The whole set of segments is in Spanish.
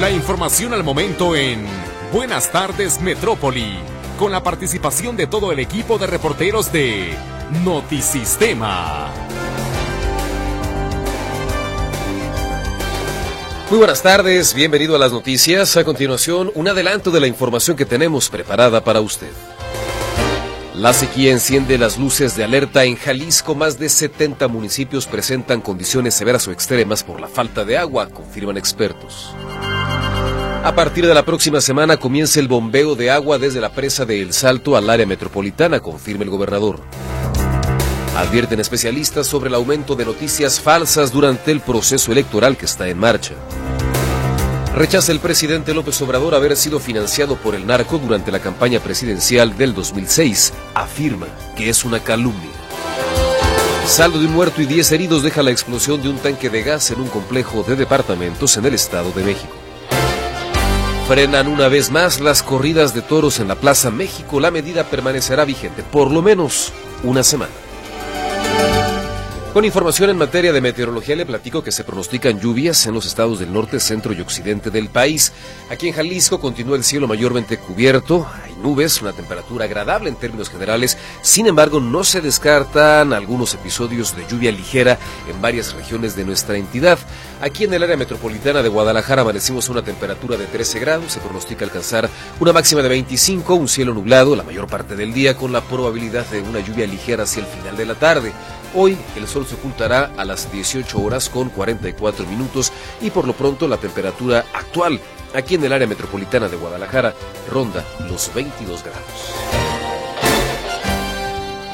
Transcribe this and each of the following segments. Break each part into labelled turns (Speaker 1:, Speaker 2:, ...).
Speaker 1: La información al momento en Buenas tardes Metrópoli, con la participación de todo el equipo de reporteros de Notisistema.
Speaker 2: Muy buenas tardes, bienvenido a las noticias. A continuación, un adelanto de la información que tenemos preparada para usted. La sequía enciende las luces de alerta en Jalisco. Más de 70 municipios presentan condiciones severas o extremas por la falta de agua, confirman expertos. A partir de la próxima semana comienza el bombeo de agua desde la presa de El Salto al área metropolitana, confirma el gobernador. Advierten especialistas sobre el aumento de noticias falsas durante el proceso electoral que está en marcha. Rechaza el presidente López Obrador haber sido financiado por el narco durante la campaña presidencial del 2006. Afirma que es una calumnia. Saldo de un muerto y 10 heridos deja la explosión de un tanque de gas en un complejo de departamentos en el Estado de México. Frenan una vez más las corridas de toros en la Plaza México. La medida permanecerá vigente por lo menos una semana. Con información en materia de meteorología le platico que se pronostican lluvias en los estados del norte, centro y occidente del país. Aquí en Jalisco continúa el cielo mayormente cubierto, hay nubes, una temperatura agradable en términos generales, sin embargo no se descartan algunos episodios de lluvia ligera en varias regiones de nuestra entidad. Aquí en el área metropolitana de Guadalajara amanecimos una temperatura de 13 grados, se pronostica alcanzar una máxima de 25, un cielo nublado la mayor parte del día con la probabilidad de una lluvia ligera hacia el final de la tarde. Hoy el sol se ocultará a las 18 horas con 44 minutos y por lo pronto la temperatura actual aquí en el área metropolitana de Guadalajara ronda los 22 grados.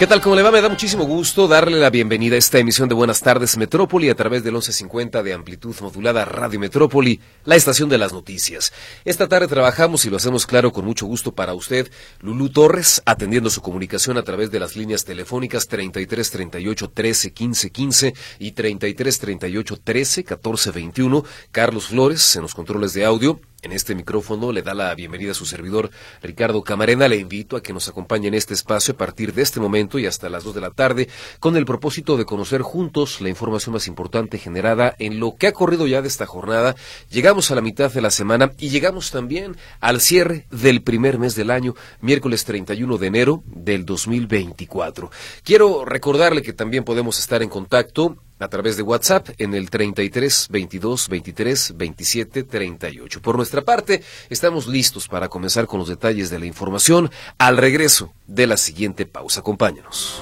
Speaker 2: ¿Qué tal? ¿Cómo le va? Me da muchísimo gusto darle la bienvenida a esta emisión de Buenas tardes Metrópoli a través del 1150 de amplitud modulada Radio Metrópoli, la estación de las noticias. Esta tarde trabajamos y lo hacemos claro con mucho gusto para usted, Lulú Torres, atendiendo su comunicación a través de las líneas telefónicas 33 38 13 15 15 y 33 38 13 14 21, Carlos Flores en los controles de audio, en este micrófono le da la bienvenida a su servidor Ricardo Camarena. Le invito a que nos acompañe en este espacio a partir de este momento y hasta las dos de la tarde con el propósito de conocer juntos la información más importante generada en lo que ha corrido ya de esta jornada. Llegamos a la mitad de la semana y llegamos también al cierre del primer mes del año, miércoles 31 de enero del 2024. Quiero recordarle que también podemos estar en contacto a través de WhatsApp en el 33 22 23 27 38. Por nuestra parte, estamos listos para comenzar con los detalles de la información al regreso de la siguiente pausa. Acompáñanos.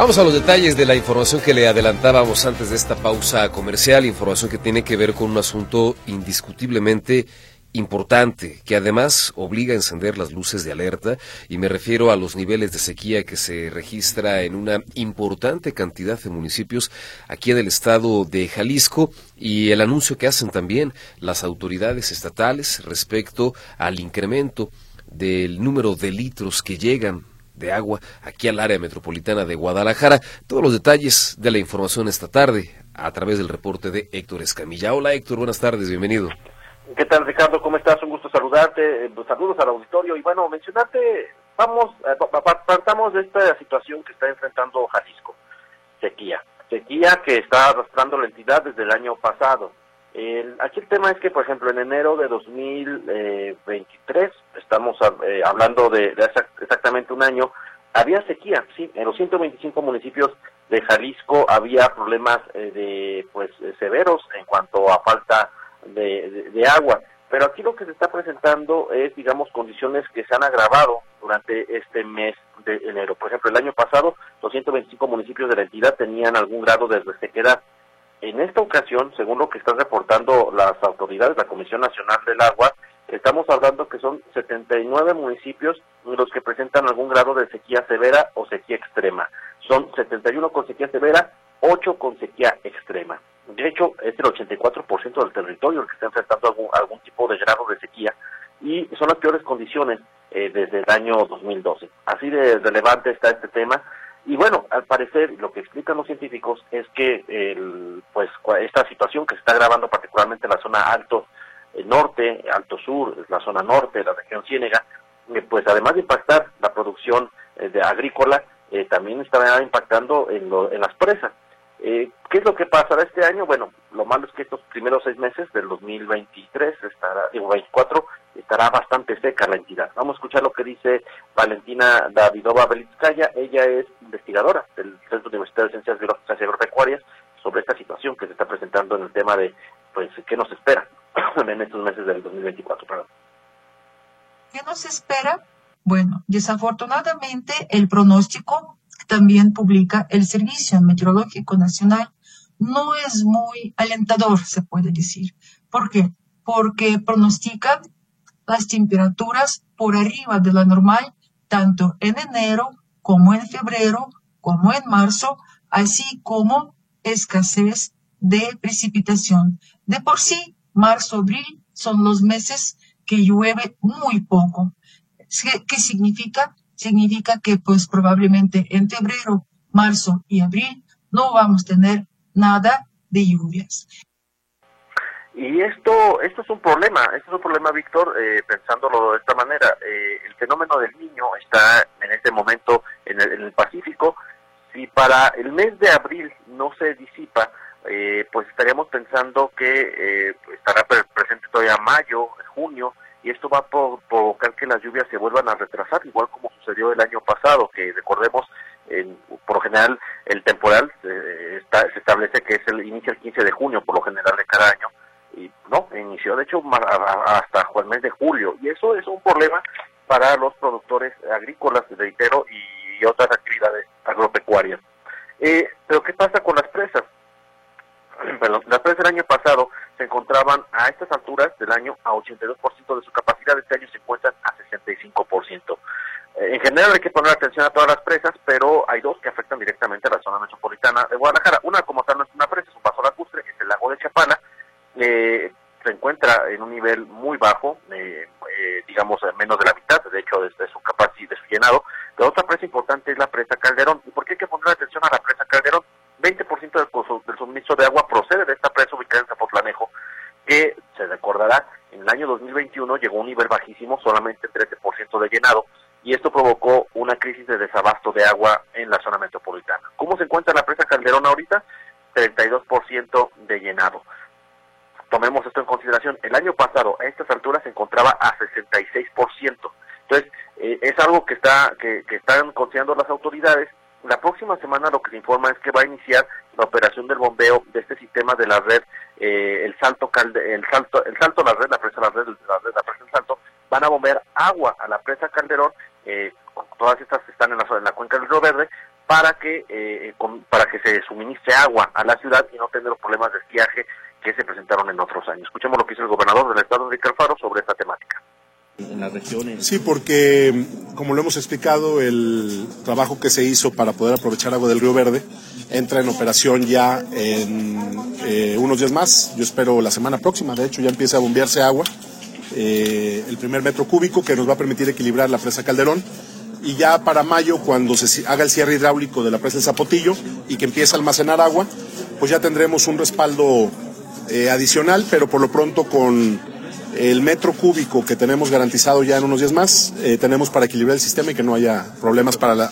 Speaker 2: Vamos a los detalles de la información que le adelantábamos antes de esta pausa comercial, información que tiene que ver con un asunto indiscutiblemente importante, que además obliga a encender las luces de alerta, y me refiero a los niveles de sequía que se registra en una importante cantidad de municipios aquí en el estado de Jalisco, y el anuncio que hacen también las autoridades estatales respecto al incremento del número de litros que llegan de agua aquí al área metropolitana de Guadalajara. Todos los detalles de la información esta tarde a través del reporte de Héctor Escamilla. Hola Héctor, buenas tardes, bienvenido.
Speaker 3: ¿Qué tal Ricardo? ¿Cómo estás? Un gusto saludarte. Eh, saludos al auditorio y bueno, mencionarte, vamos, eh, partamos de esta situación que está enfrentando Jalisco, sequía. Sequía que está arrastrando la entidad desde el año pasado. aquí el tema es que, por ejemplo, en enero de 2023, estamos eh, hablando de, exactamente un año, había sequía, sí, en los 125 municipios de Jalisco había problemas eh, de, pues, eh, severos en cuanto a falta de, agua. Pero aquí lo que se está presentando es, digamos, condiciones que se han agravado durante este mes de enero. Por ejemplo, el año pasado, los 125 municipios de la entidad tenían algún grado de resequedad. En esta ocasión, según lo que están reportando las autoridades, la Comisión Nacional del Agua, estamos hablando que son 79 municipios los que presentan algún grado de sequía severa o sequía extrema. Son 71 con sequía severa, 8 con sequía extrema. De hecho, es el 84% del territorio el que está enfrentando algún, algún tipo de grado de sequía y son las peores condiciones eh, desde el año 2012. Así de relevante está este tema y bueno, al parecer lo que explican los científicos es que el, pues esta situación que se está agravando particularmente en la zona alto norte, alto sur, la zona norte, la región Ciénega, pues además de impactar la producción de agrícola, también está impactando en, en las presas. Eh, ¿Qué es lo que pasará este año? Bueno, lo malo es que estos primeros seis meses del 2023, estará, digo, 24, estará bastante seca la entidad. Vamos a escuchar lo que dice Valentina Davidova Belitskaya. Ella es investigadora del Centro Universitario de Ciencias Biológicas y Agropecuarias sobre esta situación que se está presentando en el tema de, pues, qué nos espera en estos meses del 2024. Perdón.
Speaker 4: ¿Qué nos espera? Bueno, desafortunadamente el pronóstico también publica el Servicio Meteorológico Nacional, no es muy alentador, se puede decir. ¿Por qué? Porque pronostican las temperaturas por arriba de la normal, tanto en enero como en febrero, como en marzo, así como escasez de precipitación. De por sí, marzo, abril son los meses que llueve muy poco. ¿Qué significa? significa que pues probablemente en febrero, marzo y abril no vamos a tener nada de lluvias.
Speaker 3: Y esto, esto es un problema, esto es un problema, Víctor, eh, pensándolo de esta manera. Eh, el fenómeno del niño está en este momento en el, Pacífico. Si para el mes de abril no se disipa, eh, pues estaríamos pensando que estará presente todavía mayo, junio, y esto va a provocar que las lluvias se vuelvan a retrasar, igual como sucedió el año pasado, que recordemos, en, por lo general el temporal eh, se establece que es el inicio el 15 de junio, por lo general de cada año, y no, inició de hecho hasta el mes de julio, y eso es un problema para los productores agrícolas, reitero, y otras actividades agropecuarias. Eh, pero ¿qué pasa con las presas? las presas del año pasado se encontraban a estas alturas del año a 82% de su capacidad, este año se encuentran a 65%. General hay que poner atención a todas las presas, pero hay dos que afectan directamente a la zona metropolitana de Guadalajara. Una como tal no es una presa, es un paso lacustre, es el lago de Chapala, eh, se encuentra en un nivel muy bajo, eh, digamos menos de la mitad, de hecho desde su capacidad, de su llenado. La otra presa importante es la presa Calderón. ¿Y por qué hay que poner atención a la presa Calderón? 20% del, del suministro de agua procede de esta presa ubicada en Zapotlanejo, que se recordará, en el año 2021 llegó a un nivel bajísimo, solamente 13% de llenado, y esto provocó una crisis de desabasto de agua en la zona metropolitana. ¿Cómo se encuentra la presa Calderón ahorita? 32% de llenado. Tomemos esto en consideración. El año pasado, a estas alturas, se encontraba a 66%. Entonces, eh, es algo que, está, que, que están considerando las autoridades la próxima semana informa es que va a iniciar la operación del bombeo de este sistema de la red, eh, el salto el salto, el salto la red, la presa la red, la red, la presa el salto, van a bombear agua a la presa Calderón, eh, todas estas están en la, en la cuenca del Río Verde, para que eh, para que se suministre agua a la ciudad y no tener los problemas de esquiaje que se presentaron en otros años. Escuchemos lo que dice el gobernador del estado, Enrique Alfaro, sobre esta temática
Speaker 5: en las regiones. Sí, porque como lo hemos explicado, el trabajo que se hizo para poder aprovechar agua del Río Verde entra en operación ya en eh, unos días más. Yo espero la semana próxima, de hecho, ya empieza a bombearse agua. Eh, el primer metro cúbico que nos va a permitir equilibrar la presa Calderón. Y ya para mayo, cuando se haga el cierre hidráulico de la presa del Zapotillo y que empiece a almacenar agua, pues ya tendremos un respaldo eh, adicional, pero por lo pronto con el metro cúbico que tenemos garantizado ya en unos días más, eh, tenemos para equilibrar el sistema y que no haya problemas para la,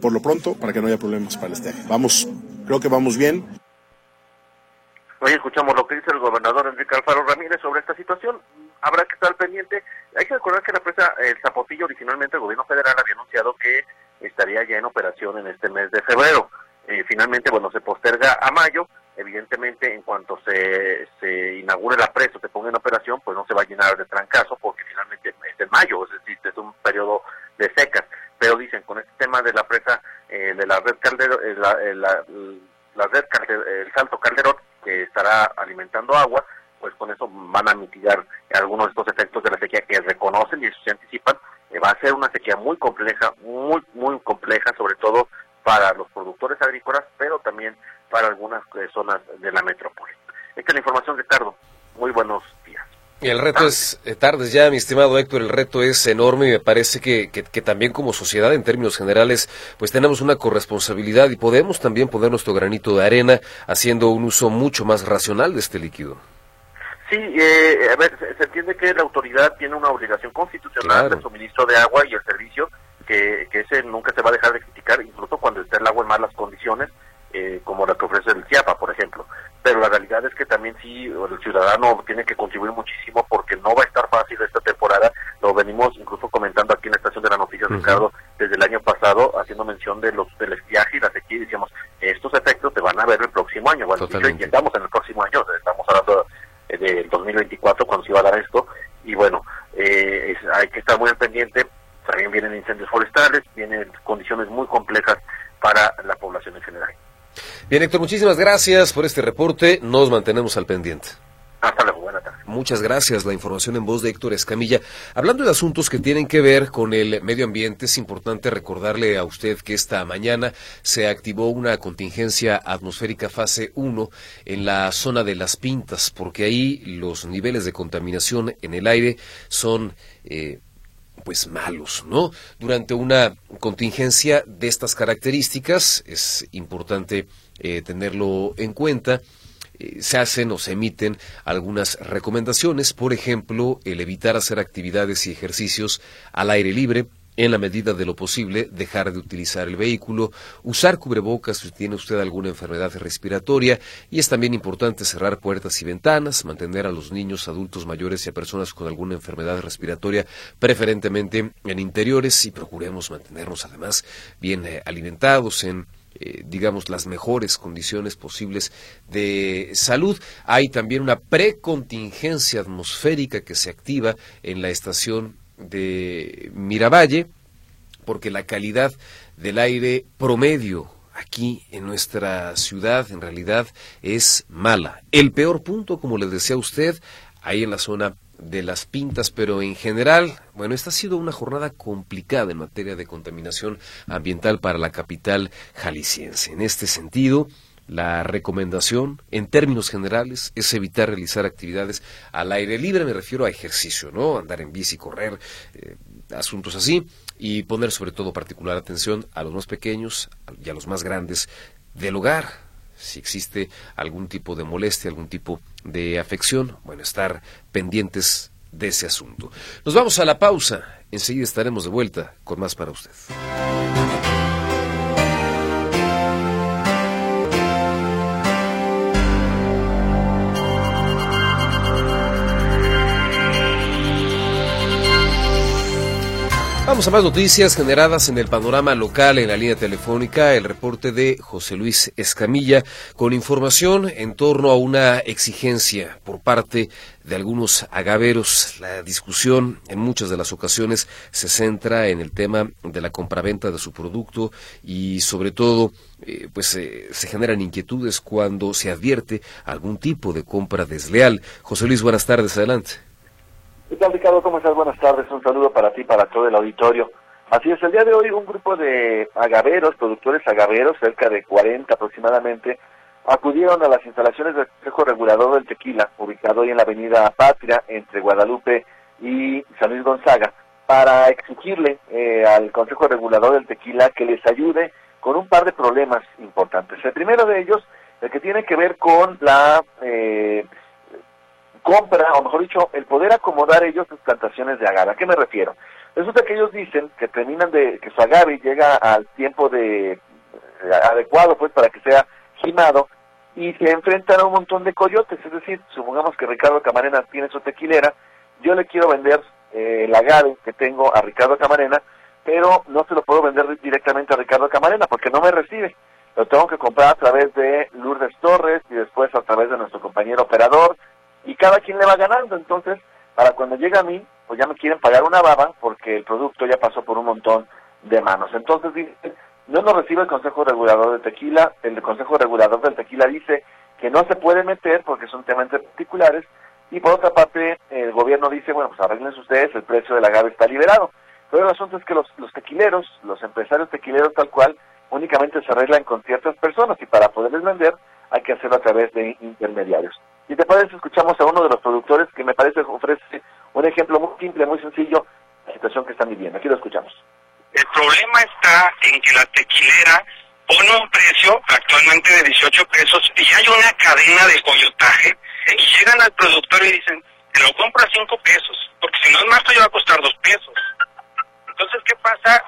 Speaker 5: por lo pronto, para que no haya problemas para el estadio. Vamos, creo que vamos bien.
Speaker 3: Hoy escuchamos lo que dice el gobernador Enrique Alfaro Ramírez sobre esta situación. Habrá que estar pendiente. Hay que recordar que la presa El Zapotillo, originalmente el gobierno federal había anunciado que estaría ya en operación en este mes de febrero. Eh, finalmente, bueno, se posterga a mayo evidentemente en cuanto se, se inaugure la presa o se ponga en operación, pues no se va a llenar de trancazo porque finalmente es en mayo, es decir, es un periodo de secas. Pero dicen, con este tema de la presa, eh, de la red Calderón, eh, eh, la, red el Salto Calderón, que estará alimentando agua, pues con eso van a mitigar algunos de estos efectos de la sequía que reconocen y eso se anticipan. va a ser una sequía muy compleja, muy, muy compleja, sobre todo para los productores agrícolas, pero también para algunas eh, zonas de la metrópoli. Esta es la información, Ricardo. Muy buenos días.
Speaker 2: El reto es, eh, tardes ya, mi estimado Héctor, el reto es enorme y me parece que, que, también como sociedad, en términos generales, pues tenemos una corresponsabilidad y podemos también poner nuestro granito de arena haciendo un uso mucho más racional de este líquido.
Speaker 6: Sí, eh, a ver, se, entiende que la autoridad tiene una obligación constitucional de suministro de agua y el servicio, que, que ese nunca se va a dejar de criticar, incluso cuando esté el agua en malas condiciones, eh, como la que ofrece el CIAPA, por ejemplo. Pero la realidad es que también sí, el ciudadano tiene que contribuir muchísimo porque no va a estar fácil esta temporada, lo venimos incluso comentando aquí en la estación de las noticias, Ricardo, desde el año pasado, haciendo mención de los del estiaje y la sequía, y decíamos, estos efectos se van a ver el próximo año, bueno, y estamos en el próximo año, estamos hablando del 2024 cuando se iba a dar esto, y bueno, eh, hay que estar muy al pendiente, también vienen incendios forestales, vienen condiciones muy complejas para la población en general.
Speaker 2: Bien, Héctor, muchísimas gracias por este reporte. Nos mantenemos al pendiente.
Speaker 6: Hasta luego, buena tarde.
Speaker 2: Muchas gracias. La información en voz de Héctor Escamilla. Hablando de asuntos que tienen que ver con el medio ambiente, es importante recordarle a usted que esta mañana se activó una contingencia atmosférica fase 1 en la zona de las Pintas, porque ahí los niveles de contaminación en el aire son eh, pues malos, ¿no? Durante una contingencia de estas características es importante eh, tenerlo en cuenta. Eh, se hacen o se emiten algunas recomendaciones, por ejemplo, el evitar hacer actividades y ejercicios al aire libre, en la medida de lo posible, dejar de utilizar el vehículo, usar cubrebocas si tiene usted alguna enfermedad respiratoria y es también importante cerrar puertas y ventanas, mantener a los niños, adultos mayores y a personas con alguna enfermedad respiratoria preferentemente en interiores y procuremos mantenernos además bien eh, alimentados en eh, digamos, las mejores condiciones posibles de salud. Hay también una precontingencia atmosférica que se activa en la estación de Miravalle, porque la calidad del aire promedio aquí en nuestra ciudad en realidad es mala. El peor punto, como les decía usted, ahí en la zona de las pintas, pero en general, bueno, esta ha sido una jornada complicada en materia de contaminación ambiental para la capital jalisciense. En este sentido, la recomendación, en términos generales, es evitar realizar actividades al aire libre, me refiero a ejercicio, ¿no? Andar en bici, correr, eh, asuntos así, y poner sobre todo particular atención a los más pequeños y a los más grandes del hogar. Si existe algún tipo de molestia, algún tipo de afección, bueno, estar pendientes de ese asunto. Nos vamos a la pausa. Enseguida estaremos de vuelta con más para usted. Vamos a más noticias generadas en el panorama local en la línea telefónica. El reporte de José Luis Escamilla con información en torno a una exigencia por parte de algunos agaveros. La discusión en muchas de las ocasiones se centra en el tema de la compraventa de su producto y sobre todo eh, pues eh, se generan inquietudes cuando se advierte algún tipo de compra desleal. José Luis, buenas tardes, adelante.
Speaker 6: ¿Qué tal, Ricardo? ¿Cómo estás? Buenas tardes. Un saludo para ti para todo el auditorio. Así es, el día de hoy un grupo de agaveros, productores agaveros, cerca de 40 aproximadamente, acudieron a las instalaciones del Consejo Regulador del Tequila, ubicado hoy en la avenida Patria, entre Guadalupe y San Luis Gonzaga, para exigirle eh, al Consejo Regulador del Tequila que les ayude con un par de problemas importantes. El primero de ellos, el que tiene que ver con la... Eh, compra, o mejor dicho, el poder acomodar ellos sus plantaciones de agave. ¿A qué me refiero? Resulta que ellos dicen que terminan de, que su agave llega al tiempo de eh, adecuado pues para que sea gimado y se enfrentan a un montón de coyotes, es decir, supongamos que Ricardo Camarena tiene su tequilera, yo le quiero vender eh, el agave que tengo a Ricardo Camarena, pero no se lo puedo vender directamente a Ricardo Camarena porque no me recibe. Lo tengo que comprar a través de Lourdes Torres y después a través de nuestro compañero operador y cada quien le va ganando. Entonces, para cuando llega a mí, pues ya me quieren pagar una baba porque el producto ya pasó por un montón de manos. Entonces no nos recibe el Consejo Regulador de Tequila, el Consejo Regulador del Tequila dice que no se puede meter porque son temas particulares, y por otra parte el gobierno dice, bueno, pues arreglen ustedes, el precio del agave está liberado. Pero el asunto es que los, los tequileros, los empresarios tequileros tal cual, únicamente se arreglan con ciertas personas y para poderles vender hay que hacerlo a través de intermediarios. Y te parece, escuchamos a uno de los productores que me parece ofrece un ejemplo muy simple, muy sencillo, de la situación que están viviendo. Aquí lo escuchamos.
Speaker 7: El problema está en que la tequilera pone un precio actualmente de 18 pesos y hay una cadena de coyotaje y llegan al productor y dicen, te lo compro a 5 pesos, porque si no es más, te va a costar 2 pesos. Entonces, ¿qué pasa?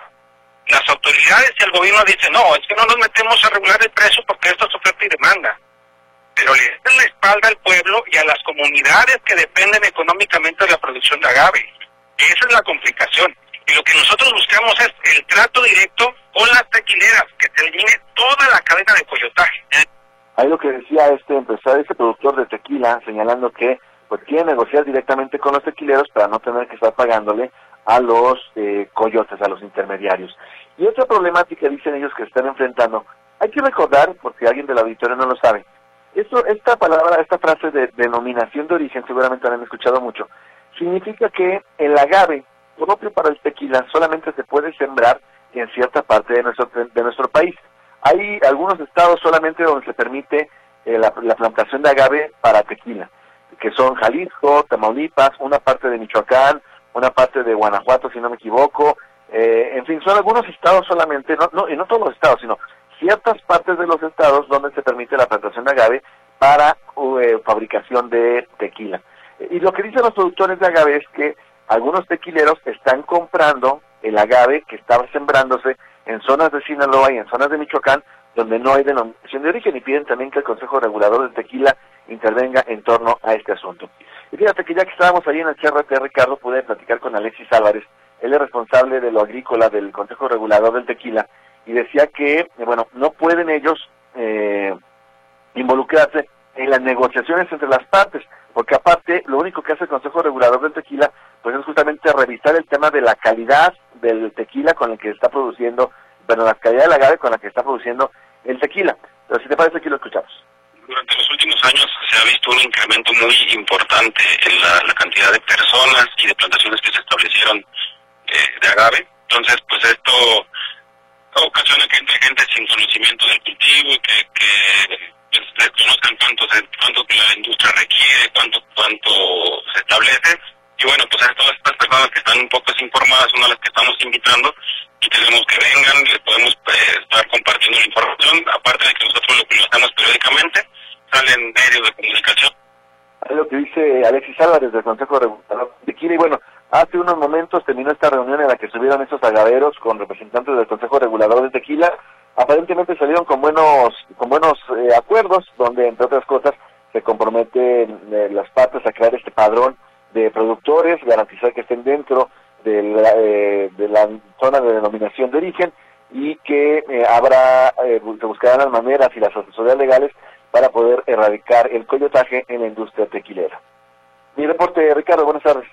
Speaker 7: Las autoridades y el gobierno dicen, no, es que no nos metemos a regular el precio porque esto es oferta y demanda. Pero le dan la espalda al pueblo y a las comunidades que dependen económicamente de la producción de agave. esa es la complicación. Y lo que nosotros buscamos es el trato directo con las tequileras, que se elimine toda la cadena de coyotaje.
Speaker 6: Ahí lo que decía este empresario, este productor de tequila, señalando que pues quiere negociar directamente con los tequileros para no tener que estar pagándole a los eh, coyotes, a los intermediarios. Y otra problemática, dicen ellos, que están enfrentando, hay que recordar, porque alguien del auditorio no lo sabe, esto, esta palabra, esta frase de denominación de origen, seguramente han escuchado mucho, significa que el agave propio para el tequila solamente se puede sembrar en cierta parte de nuestro, de nuestro país. Hay algunos estados solamente donde se permite eh, la, plantación de agave para tequila, que son Jalisco, Tamaulipas, una parte de Michoacán, una parte de Guanajuato, si no me equivoco. Eh, en fin, son algunos estados solamente, no, no, y no todos los estados, sino ciertas partes de los estados donde se permite la plantación de agave para eh, fabricación de tequila. Y lo que dicen los productores de agave es que algunos tequileros están comprando el agave que estaba sembrándose en zonas de Sinaloa y en zonas de Michoacán donde no hay denominación de origen y piden también que el Consejo Regulador de Tequila intervenga en torno a este asunto. Y fíjate que ya que estábamos ahí en el CRT, Ricardo, pude platicar con Alexis Álvarez, él es responsable de lo agrícola del Consejo Regulador del Tequila, y decía que, bueno, no pueden ellos eh, involucrarse en las negociaciones entre las partes, porque aparte lo único que hace el Consejo Regulador del Tequila pues es justamente revisar el tema de la calidad del tequila con el que está produciendo, bueno, la calidad del agave con la que está produciendo el tequila. Pero si te parece, aquí lo escuchamos.
Speaker 7: Durante los últimos años se ha visto un incremento muy importante en la, cantidad de personas y de plantaciones que se establecieron eh, de agave. Entonces, pues esto ocasiona que entre gente sin conocimiento del cultivo y que, que pues, desconozcan cuánto, cuánto la industria requiere, cuánto, cuánto se establece. Y bueno, pues a todas estas personas que están un poco desinformadas, de las que estamos invitando, y tenemos que vengan, les podemos eh, estar compartiendo la información, aparte de que nosotros lo que hacemos periódicamente, salen medios de comunicación.
Speaker 6: Es lo que dice Alexis Álvarez del Consejo Regulador de Quila, y bueno, hace unos momentos terminó esta reunión en la que subieron estos agaveros con representantes del Consejo Regulador de Tequila aparentemente salieron con buenos con buenos eh, acuerdos donde entre otras cosas se comprometen eh, las partes a crear este padrón de productores garantizar que estén dentro de la, eh, de la zona de denominación de origen y que habrá se buscarán las maneras y las asesorías legales para poder erradicar el coyotaje en la industria tequilera. Mi reporte, Ricardo, buenas tardes.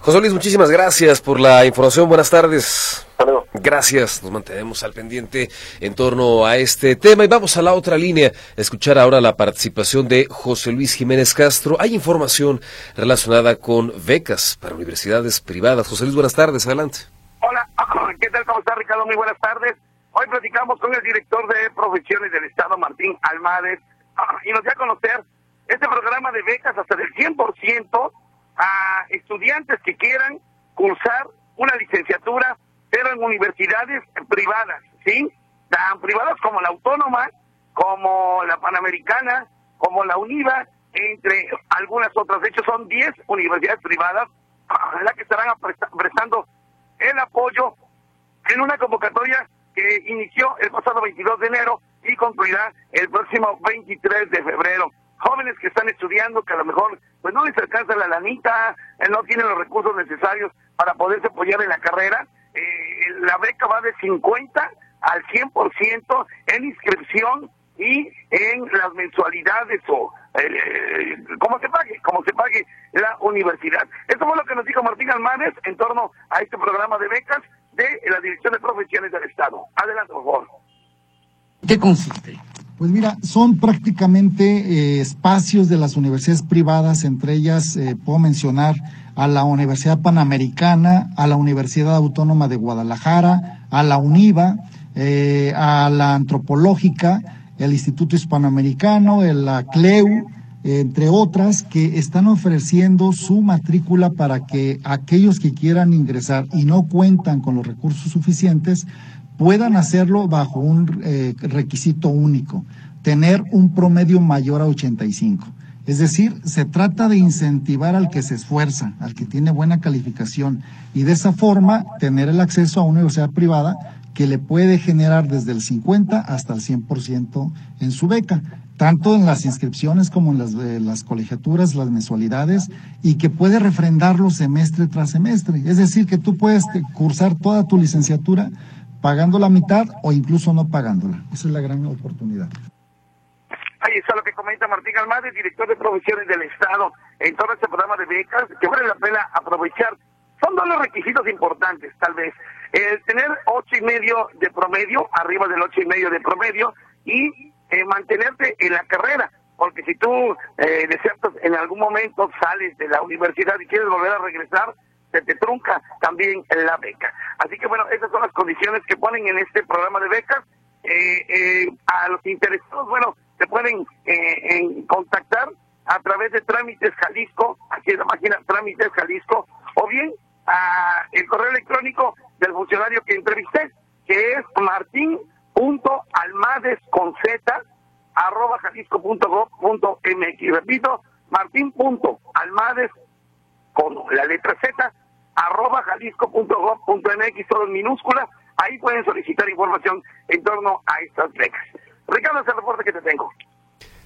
Speaker 2: José Luis, muchísimas gracias por la información. Buenas tardes. Gracias. Nos mantenemos al pendiente en torno a este tema y vamos a la otra línea. escuchar ahora la participación de José Luis Jiménez Castro. Hay información relacionada con becas para universidades privadas. José Luis, buenas tardes. Adelante.
Speaker 8: Hola, ¿qué tal? ¿Cómo está Ricardo? Muy buenas tardes. Hoy platicamos con el director de profesiones del Estado, Martín Almares, y nos dio a conocer este programa de becas hasta del 100% a estudiantes que quieran cursar una licenciatura, pero en universidades privadas, ¿sí? Tan privadas como la Autónoma, como la Panamericana, como la UNIVA, entre algunas otras. De hecho, son 10 universidades privadas las que estarán prestando el apoyo en una convocatoria que inició el pasado 22 de enero y concluirá el próximo 23 de febrero jóvenes que están estudiando, que a lo mejor pues no les alcanza la lanita, eh, no tienen los recursos necesarios para poderse apoyar en la carrera. Eh, la beca va de 50 al 100% en inscripción y en las mensualidades o eh, como se pague, como se pague la universidad. Esto fue lo que nos dijo Martín Almanes en torno a este programa de becas de la Dirección de Profesiones del Estado. Adelante, por favor.
Speaker 9: ¿Qué consiste? Pues mira, son prácticamente eh, espacios de las universidades privadas, entre ellas eh, puedo mencionar a la Universidad Panamericana, a la Universidad Autónoma de Guadalajara, a la UNIVA, eh, a la Antropológica, el Instituto Hispanoamericano, el, la CLEU, entre otras que están ofreciendo su matrícula para que aquellos que quieran ingresar y no cuentan con los recursos suficientes puedan hacerlo bajo un eh, requisito único, tener un promedio mayor a 85. Es decir, se trata de incentivar al que se esfuerza, al que tiene buena calificación y de esa forma tener el acceso a una universidad privada que le puede generar desde el 50 hasta el 100% en su beca, tanto en las inscripciones como en las, eh, las colegiaturas, las mensualidades, y que puede refrendarlo semestre tras semestre. Es decir, que tú puedes cursar toda tu licenciatura pagando la mitad o incluso no pagándola. Esa es la gran oportunidad.
Speaker 8: Ahí está lo que comenta Martín Almade, director de profesiones del Estado, en todo este programa de becas, que vale la pena aprovechar. Son dos los requisitos importantes, tal vez. El tener ocho y medio de promedio, arriba del ocho y medio de promedio, y eh, mantenerte en la carrera. Porque si tú, eh, de cierto, en algún momento sales de la universidad y quieres volver a regresar, se te trunca también la beca. Así que bueno, esas son las condiciones que ponen en este programa de becas. Eh, eh, a los interesados, bueno, se pueden eh, contactar a través de Trámites Jalisco, aquí en la máquina Trámites Jalisco, o bien a el correo electrónico del funcionario que entrevisté, que es martín.almades con z arroba jalisco.gov.mx. Repito, martín.almades con la letra Z, arroba jalisco.gov.mx, todo en minúscula. Ahí pueden solicitar información en torno a estas becas. Ricardo, ese reporte que te tengo.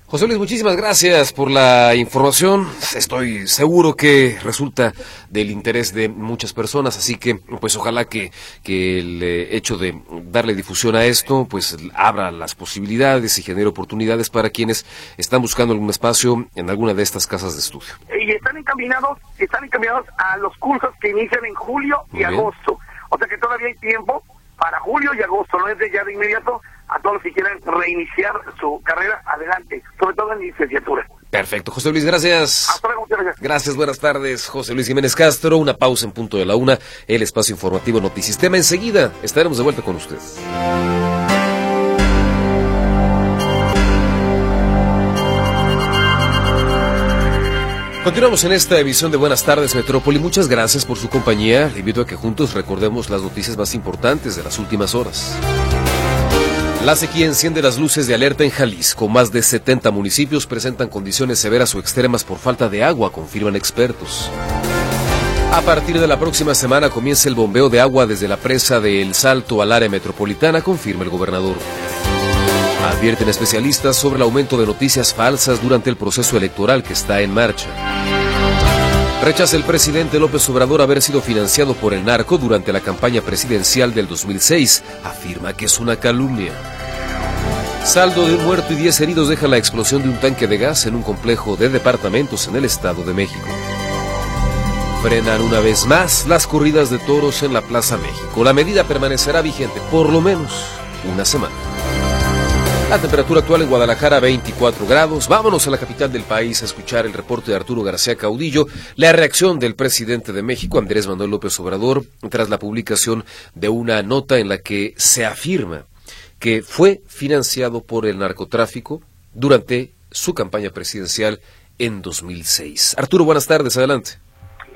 Speaker 2: José Luis, muchísimas gracias por la información. Estoy seguro que resulta del interés de muchas personas, así que pues ojalá que, que el eh, hecho de darle difusión a esto pues abra las posibilidades y genere oportunidades para quienes están buscando algún espacio en alguna de estas casas de estudio.
Speaker 8: Y están encaminados, están encaminados a los cursos que inician en julio y agosto. O sea que todavía hay tiempo para julio y agosto, no es de ya de inmediato a todos los que quieran reiniciar su carrera adelante, sobre todo en licenciatura.
Speaker 2: Perfecto, José Luis, gracias.
Speaker 8: Hasta luego, gracias.
Speaker 2: Gracias, buenas tardes, José Luis Jiménez Castro. Una pausa en punto de la una, el espacio informativo Notisistema. Enseguida estaremos de vuelta con usted. Continuamos en esta emisión de Buenas tardes Metrópoli. Muchas gracias por su compañía. Le invito a que juntos recordemos las noticias más importantes de las últimas horas. La sequía enciende las luces de alerta en Jalisco. Más de 70 municipios presentan condiciones severas o extremas por falta de agua, confirman expertos. A partir de la próxima semana comienza el bombeo de agua desde la presa de El Salto al área metropolitana, confirma el gobernador. Advierten especialistas sobre el aumento de noticias falsas durante el proceso electoral que está en marcha. Rechaza el presidente López Obrador haber sido financiado por el narco durante la campaña presidencial del 2006. Afirma que es una calumnia. Saldo de un muerto y 10 heridos deja la explosión de un tanque de gas en un complejo de departamentos en el Estado de México. Frenan una vez más las corridas de toros en la Plaza México. La medida permanecerá vigente por lo menos una semana. La temperatura actual en Guadalajara 24 grados. Vámonos a la capital del país a escuchar el reporte de Arturo García Caudillo, la reacción del presidente de México, Andrés Manuel López Obrador, tras la publicación de una nota en la que se afirma que fue financiado por el narcotráfico durante su campaña presidencial en 2006. Arturo, buenas tardes, adelante.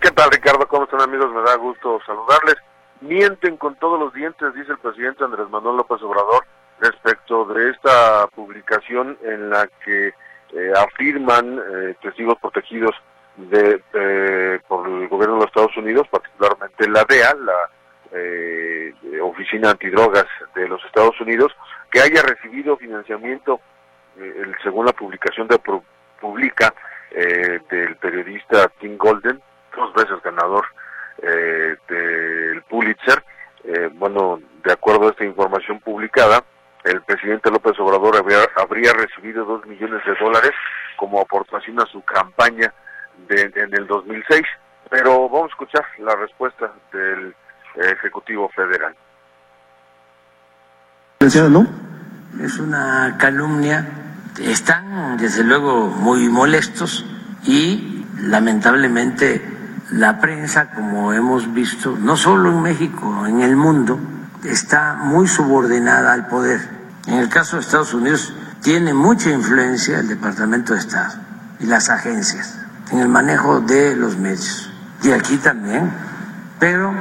Speaker 10: ¿Qué tal, Ricardo? ¿Cómo están, amigos? Me da gusto saludarles. Mienten con todos los dientes, dice el presidente Andrés Manuel López Obrador respecto de esta publicación en la que eh, afirman eh, testigos protegidos de, por el gobierno de los Estados Unidos, particularmente la DEA, la eh, Oficina Antidrogas de los Estados Unidos, que haya recibido financiamiento, según la publicación de Publica, del periodista Tim Golden, dos veces ganador del Pulitzer, bueno, de acuerdo a esta información publicada, el presidente López Obrador habría, recibido dos millones de dólares como aportación a su campaña de, en el 2006. Pero vamos a escuchar la respuesta del Ejecutivo Federal.
Speaker 11: ¿No? Es una calumnia. Están, desde luego, muy molestos y, lamentablemente, la prensa, como hemos visto, no solo en México, en el mundo, está muy subordinada al poder en el caso de Estados Unidos tiene mucha influencia el Departamento de Estado y las agencias en el manejo de los medios. Y aquí también. Pero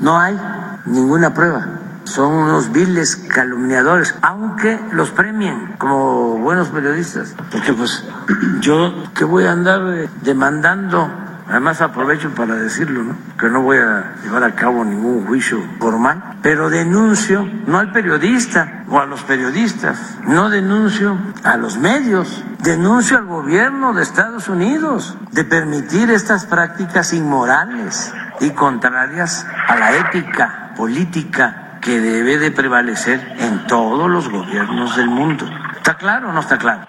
Speaker 11: no hay ninguna prueba. Son unos viles calumniadores, aunque los premien como buenos periodistas. Porque pues yo que voy a andar eh, demandando Además aprovecho para decirlo, ¿no? que no voy a llevar a cabo ningún juicio formal, pero denuncio no al periodista o a los periodistas, no denuncio a los medios, denuncio al gobierno de Estados Unidos de permitir estas prácticas inmorales y contrarias a la ética política que debe de prevalecer en todos los gobiernos del mundo. ¿Está claro o no está claro?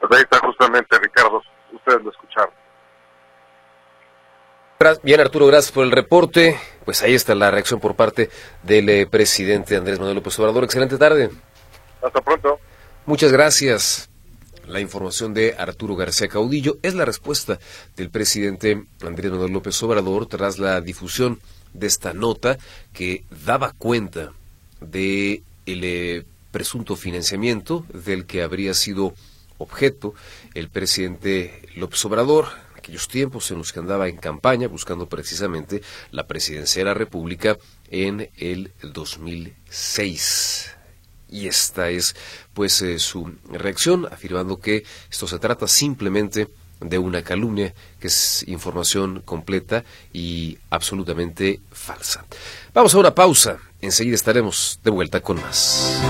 Speaker 10: Pues ahí está justamente, Ricardo, ustedes lo escucharon.
Speaker 2: Bien, Arturo, gracias por el reporte. Pues ahí está la reacción por parte del eh, presidente Andrés Manuel López Obrador. Excelente tarde.
Speaker 10: Hasta pronto.
Speaker 2: Muchas gracias. La información de Arturo García Caudillo es la respuesta del presidente Andrés Manuel López Obrador tras la difusión de esta nota que daba cuenta de el eh, presunto financiamiento del que habría sido objeto el presidente López Obrador aquellos tiempos en los que andaba en campaña buscando precisamente la presidencia de la República en el 2006. Y esta es pues eh, su reacción afirmando que esto se trata simplemente de una calumnia que es información completa y absolutamente falsa. Vamos a una pausa, enseguida estaremos de vuelta con más.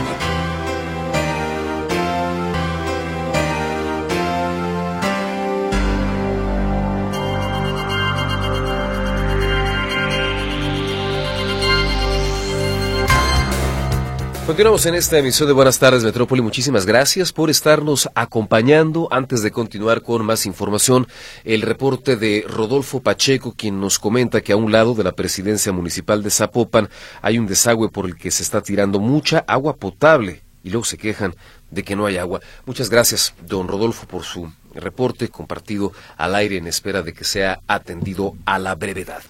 Speaker 2: Continuamos en esta emisión de Buenas tardes Metrópoli. Muchísimas gracias por estarnos acompañando. Antes de continuar con más información, el reporte de Rodolfo Pacheco, quien nos comenta que a un lado de la presidencia municipal de Zapopan hay un desagüe por el que se está tirando mucha agua potable y luego se quejan de que no hay agua. Muchas gracias, don Rodolfo, por su reporte compartido al aire en espera de que sea atendido a la brevedad.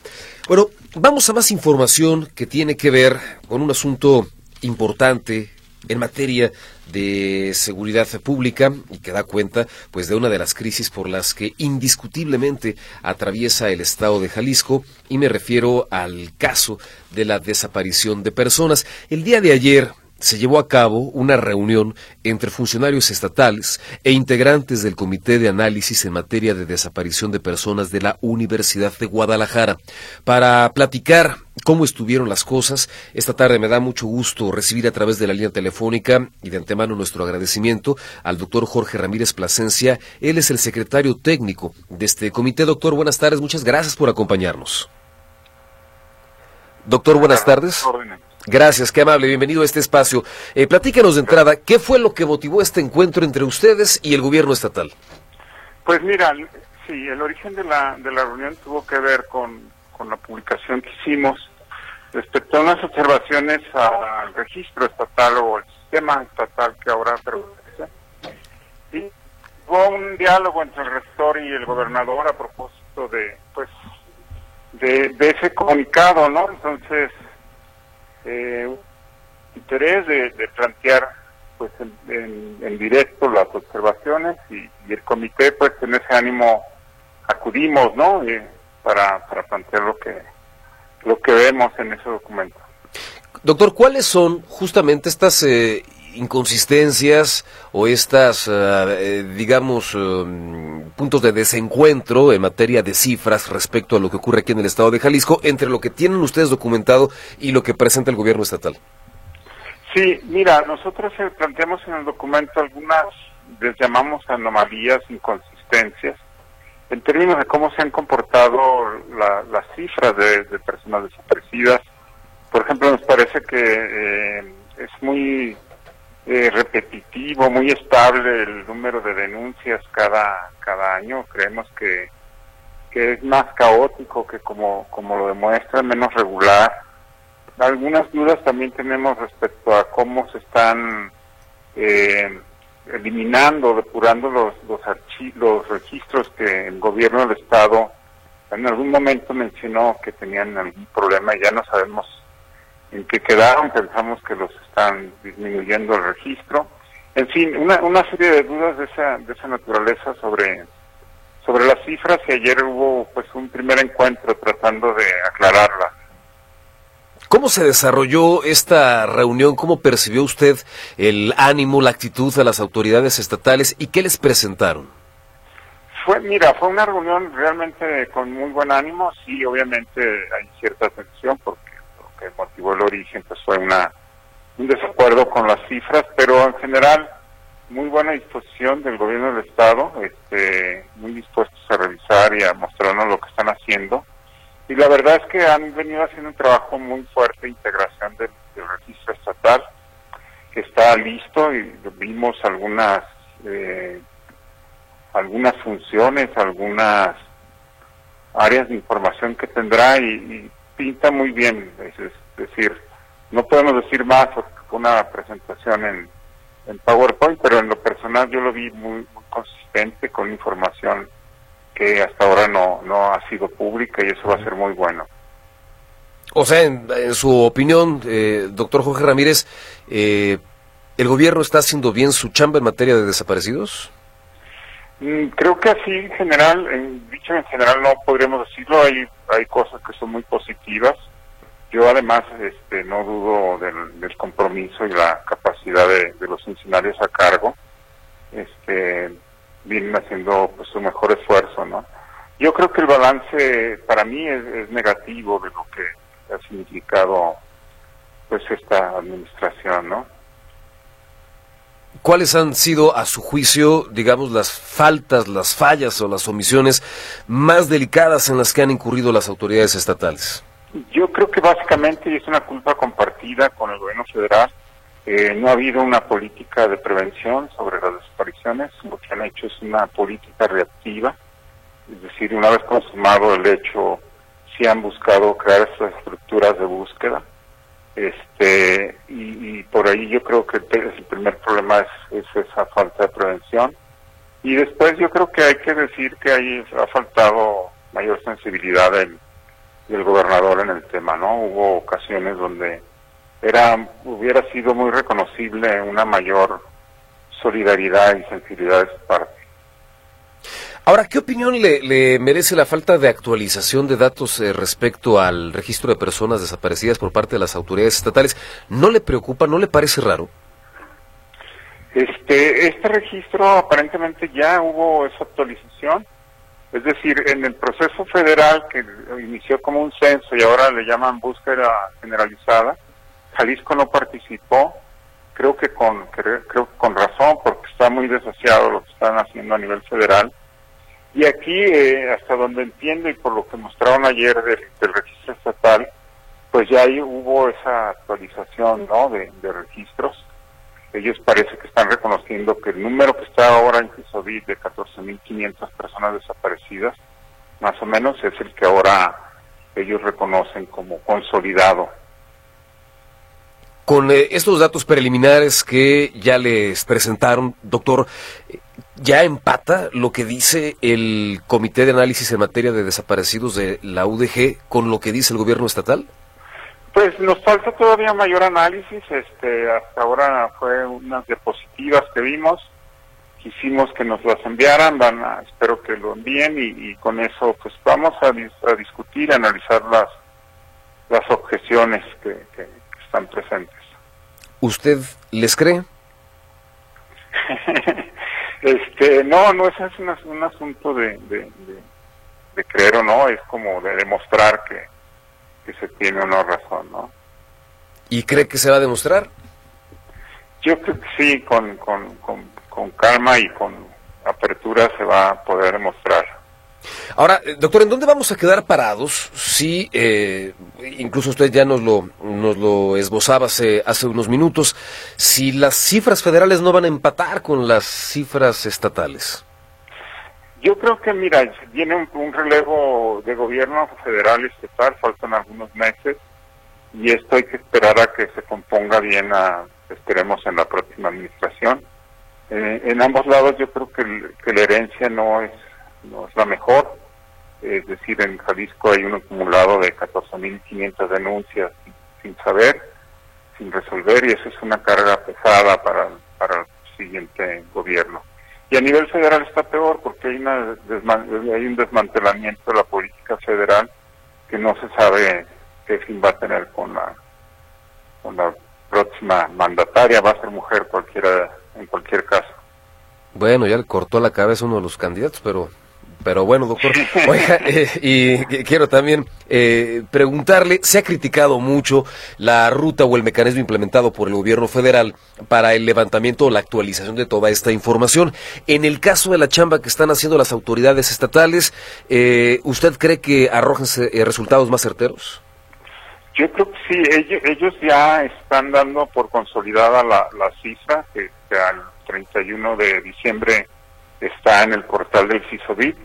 Speaker 2: Bueno, vamos a más información que tiene que ver con un asunto importante en materia de seguridad pública y que da cuenta pues de una de las crisis por las que indiscutiblemente atraviesa el estado de Jalisco y me refiero al caso de la desaparición de personas. El día de ayer se llevó a cabo una reunión entre funcionarios estatales e integrantes del Comité de Análisis en materia de desaparición de personas de la Universidad de Guadalajara para platicar cómo estuvieron las cosas. Esta tarde me da mucho gusto recibir a través de la línea telefónica y de antemano nuestro agradecimiento al doctor Jorge Ramírez Plasencia. Él es el secretario técnico de este comité. Doctor, buenas tardes. Muchas gracias por acompañarnos. Doctor, buenas tardes. Gracias, qué amable, bienvenido a este espacio. Eh, platícanos de entrada, ¿qué fue lo que motivó este encuentro entre ustedes y el gobierno estatal?
Speaker 12: Pues mira, sí, el origen de la, de la reunión tuvo que ver con, con la publicación que hicimos respecto a unas observaciones al registro estatal o al sistema estatal que ahora permanece. Y hubo un diálogo entre el rector y el gobernador a propósito de, pues, de, de ese comunicado, ¿no? Entonces, eh, interés de, plantear pues en, directo las observaciones y, el comité pues en ese ánimo acudimos no eh, para, para plantear lo que lo que vemos en ese documento.
Speaker 2: Doctor cuáles son justamente estas eh, inconsistencias o estas, eh, eh, digamos, eh, puntos de desencuentro en materia de cifras respecto a lo que ocurre aquí en el estado de Jalisco entre lo que tienen ustedes documentado y lo que presenta el gobierno estatal?
Speaker 12: Sí, mira, nosotros planteamos en el documento algunas, les llamamos anomalías, inconsistencias, en términos de cómo se han comportado las cifras de, personas desaparecidas. Por ejemplo, nos parece que es muy eh, repetitivo, muy estable el número de denuncias cada, cada año. Creemos que, que es más caótico que como, como lo demuestra, menos regular. Algunas dudas también tenemos respecto a cómo se están eh, eliminando, depurando los, los, los registros que el gobierno del Estado en algún momento mencionó que tenían algún problema y ya no sabemos en qué quedaron, pensamos que los están disminuyendo el registro En fin, una, una serie de dudas de esa, de esa naturaleza sobre, sobre las cifras y ayer hubo pues un primer encuentro tratando de aclararlas.
Speaker 2: ¿Cómo se desarrolló esta reunión? ¿Cómo percibió usted el ánimo, la actitud de las autoridades estatales y qué les presentaron?
Speaker 12: Fue, mira, fue una reunión realmente con muy buen ánimo. Sí, obviamente hay cierta tensión porque que motivó el origen pues fue una un desacuerdo con las cifras, pero en general muy buena disposición del gobierno del estado, este, muy dispuestos a revisar y a mostrarnos lo que están haciendo. Y la verdad es que han venido haciendo un trabajo muy fuerte de integración del, registro estatal, que está listo y vimos algunas eh, algunas funciones, algunas áreas de información que tendrá y, pinta muy bien, es, decir, no podemos decir más una presentación en, en PowerPoint, pero en lo personal yo lo vi muy, consistente con información que hasta ahora no, no ha sido pública y eso va a ser muy bueno.
Speaker 2: O sea, en, su opinión, eh, doctor Jorge Ramírez, eh, ¿el gobierno está haciendo bien su chamba en materia de desaparecidos?
Speaker 12: Mm, creo que así en general, en, dicho en general no podríamos decirlo, hay, hay cosas que son muy positivas. Yo además este, no dudo del, compromiso y la capacidad de, los funcionarios a cargo. Este, vienen haciendo pues su mejor esfuerzo, ¿no? Yo creo que el balance para mí es, negativo de lo que ha significado pues esta administración, ¿no?
Speaker 2: ¿Cuáles han sido, a su juicio, digamos, las faltas, las fallas o las omisiones más delicadas en las que han incurrido las autoridades estatales?
Speaker 12: Yo creo que básicamente es una culpa compartida con el gobierno federal. Eh, no ha habido una política de prevención sobre las desapariciones. Lo que han hecho es una política reactiva. Es decir, una vez consumado el hecho, sí han buscado crear esas estructuras de búsqueda. Este, yo creo que el primer problema es, es esa falta de prevención. Y después yo creo que hay que decir que ahí ha faltado mayor sensibilidad del del gobernador en el tema, ¿no? Hubo ocasiones donde era hubiera sido muy reconocible una mayor solidaridad y sensibilidad de su parte.
Speaker 2: Ahora, ¿qué opinión le, merece la falta de actualización de datos eh, respecto al registro de personas desaparecidas por parte de las autoridades estatales? ¿No le preocupa, no le parece raro?
Speaker 12: Este, este registro aparentemente ya hubo esa actualización. Es decir, en el proceso federal que inició como un censo y ahora le llaman búsqueda generalizada, Jalisco no participó, creo que con creo, con razón porque está muy desasiado lo que están haciendo a nivel federal. Y aquí, eh, hasta donde entiendo y por lo que mostraron ayer del, registro estatal, pues ya ahí hubo esa actualización ¿no? de registros ellos parece que están reconociendo que el número que está ahora en CISOVID de 14.500 personas desaparecidas, más o menos es el que ahora ellos reconocen como consolidado.
Speaker 2: Con eh, estos datos preliminares que ya les presentaron, doctor, ¿ya empata lo que dice el Comité de Análisis en materia de desaparecidos de la UDG con lo que dice el gobierno estatal?
Speaker 12: Pues nos falta todavía mayor análisis. Este, hasta ahora fue unas diapositivas que vimos. Quisimos que nos las enviaran, van a, espero que lo envíen y, con eso pues vamos a, a, discutir, a analizar las, las objeciones que, están presentes.
Speaker 2: ¿Usted les cree?
Speaker 12: este, no, no es, es un, asunto de, de, de creer o no, es como de demostrar que que se tiene una razón, ¿no?
Speaker 2: ¿Y cree que se va a demostrar?
Speaker 12: Yo creo que sí, con, con, con, calma y con apertura se va a poder demostrar.
Speaker 2: Ahora, eh, doctor, ¿en dónde vamos a quedar parados si, eh, incluso usted ya nos lo, nos lo esbozaba hace, hace unos minutos, si las cifras federales no van a empatar con las cifras estatales?
Speaker 12: Yo creo que, mira, viene un, relevo de gobierno federal y estatal, faltan algunos meses, y esto hay que esperar a que se componga bien, a, esperemos, en la próxima administración. Eh, en ambos lados yo creo que, la herencia no es, no es la mejor, es decir, en Jalisco hay un acumulado de 14.500 denuncias sin, saber, sin resolver, y eso es una carga pesada para, para siguiente gobierno. Y a nivel federal está peor porque hay, una hay un desmantelamiento de la política federal que no se sabe qué fin va a tener con la, con la próxima mandataria, va a ser mujer cualquiera en cualquier caso.
Speaker 2: Bueno, ya le cortó la cabeza uno de los candidatos, pero pero bueno, doctor, oiga, eh, y quiero también eh, preguntarle, se ha criticado mucho la ruta o el mecanismo implementado por el gobierno federal para el levantamiento o la actualización de toda esta información. En el caso de la chamba que están haciendo las autoridades estatales, eh, ¿usted cree que arrojan resultados más certeros?
Speaker 12: Yo creo que sí, ellos, ya están dando por consolidada la, cifra que, que al 31 de diciembre está en el portal del CISOBIT.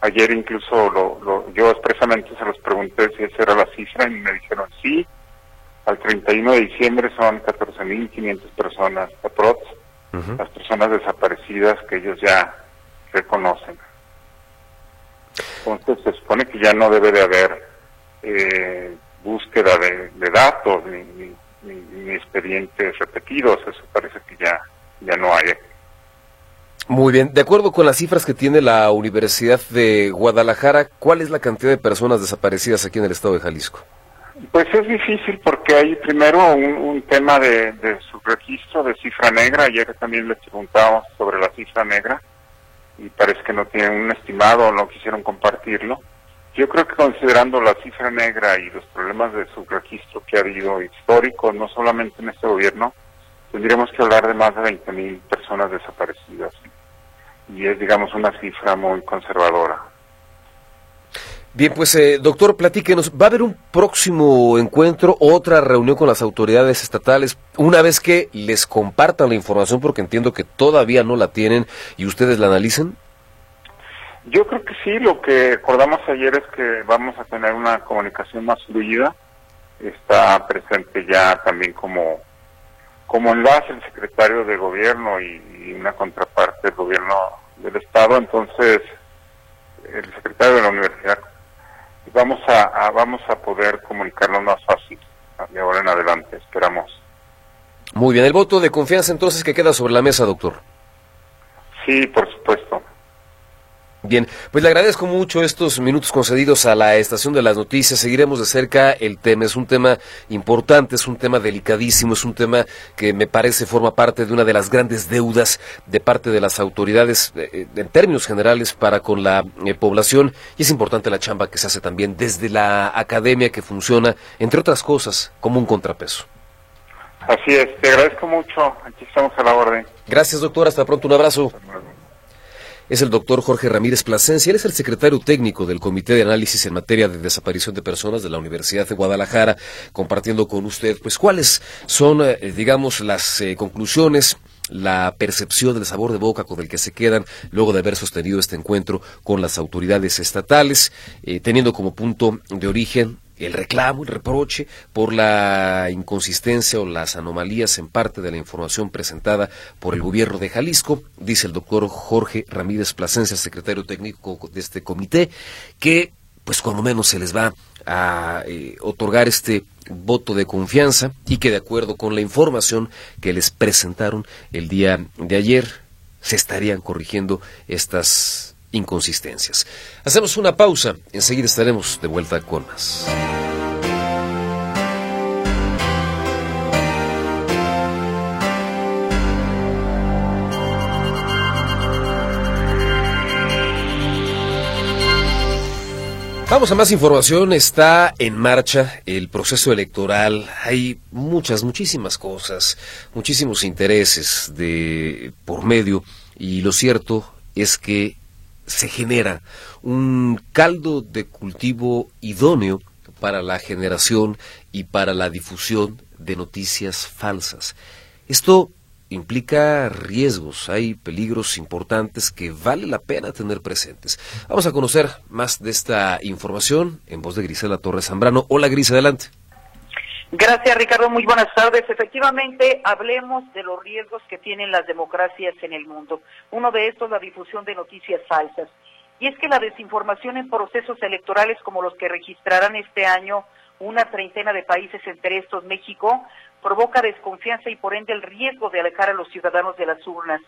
Speaker 12: Ayer incluso lo, yo expresamente se los pregunté si esa era la cifra y me dijeron sí. Al 31 de diciembre son 14.500 personas aprox, las personas desaparecidas que ellos ya reconocen. Entonces se supone que ya no debe de haber eh, búsqueda de, datos ni, ni, expedientes repetidos, eso parece que ya, ya no hay.
Speaker 2: Muy bien, de acuerdo con las cifras que tiene la Universidad de Guadalajara, ¿cuál es la cantidad de personas desaparecidas aquí en el estado de Jalisco?
Speaker 12: Pues es difícil porque hay primero un, tema de, subregistro de cifra negra, ayer también les preguntamos sobre la cifra negra y parece que no tienen un estimado o no quisieron compartirlo. Yo creo que considerando la cifra negra y los problemas de subregistro que ha habido histórico, no solamente en este gobierno, tendríamos que hablar de más de 20.000 personas desaparecidas y es, digamos, una cifra muy conservadora.
Speaker 2: Bien, pues eh, doctor, platíquenos, ¿va a haber un próximo encuentro, otra reunión con las autoridades estatales, una vez que les compartan la información, porque entiendo que todavía no la tienen y ustedes la analicen?
Speaker 12: Yo creo que sí, lo que acordamos ayer es que vamos a tener una comunicación más fluida, está presente ya también como, como enlace el secretario de gobierno y una contraparte del gobierno del Estado, entonces el secretario de la universidad, vamos a, vamos a poder comunicarnos más fácil de ahora en adelante, esperamos.
Speaker 2: Muy bien, el voto de confianza entonces que queda sobre la mesa, doctor.
Speaker 12: Sí, por supuesto.
Speaker 2: Bien, pues le agradezco mucho estos minutos concedidos a la estación de las noticias. Seguiremos de cerca el tema. Es un tema importante, es un tema delicadísimo, es un tema que me parece forma parte de una de las grandes deudas de parte de las autoridades eh, eh, en términos generales para con la eh, población. Y es importante la chamba que se hace también desde la academia que funciona, entre otras cosas, como un contrapeso.
Speaker 12: Así es, te agradezco mucho. Aquí estamos a la orden.
Speaker 2: Gracias, doctor. Hasta pronto. Un abrazo es el doctor Jorge Ramírez Plasencia. Él es el secretario técnico del Comité de Análisis en materia de desaparición de personas de la Universidad de Guadalajara, compartiendo con usted, pues, cuáles son, eh, digamos, las eh, conclusiones la percepción del sabor de boca con el que se quedan luego de haber sostenido este encuentro con las autoridades estatales, eh, teniendo como punto de origen el reclamo, el reproche por la inconsistencia o las anomalías en parte de la información presentada por el gobierno de Jalisco, dice el doctor Jorge Ramírez Plasencia, secretario técnico de este comité, que pues cuando menos se les va a eh, otorgar este voto de confianza y que de acuerdo con la información que les presentaron el día de ayer se estarían corrigiendo estas inconsistencias. Hacemos una pausa, enseguida estaremos de vuelta con más. Vamos a más información. Está en marcha el proceso electoral. Hay muchas, muchísimas cosas, muchísimos intereses de por medio y lo cierto es que se genera un caldo de cultivo idóneo para la generación y para la difusión de noticias falsas. Esto implica riesgos, hay peligros importantes que vale la pena tener presentes. Vamos a conocer más de esta información en voz de Grisela Torres Zambrano. Hola Gris, adelante.
Speaker 13: Gracias, Ricardo. Muy buenas tardes. Efectivamente, hablemos de los riesgos que tienen las democracias en el mundo. Uno de estos, la difusión de noticias falsas. Y es que la desinformación en procesos electorales como los que registrarán este año una treintena de países, entre estos México, provoca desconfianza y por ende el riesgo de alejar a los ciudadanos de las urnas.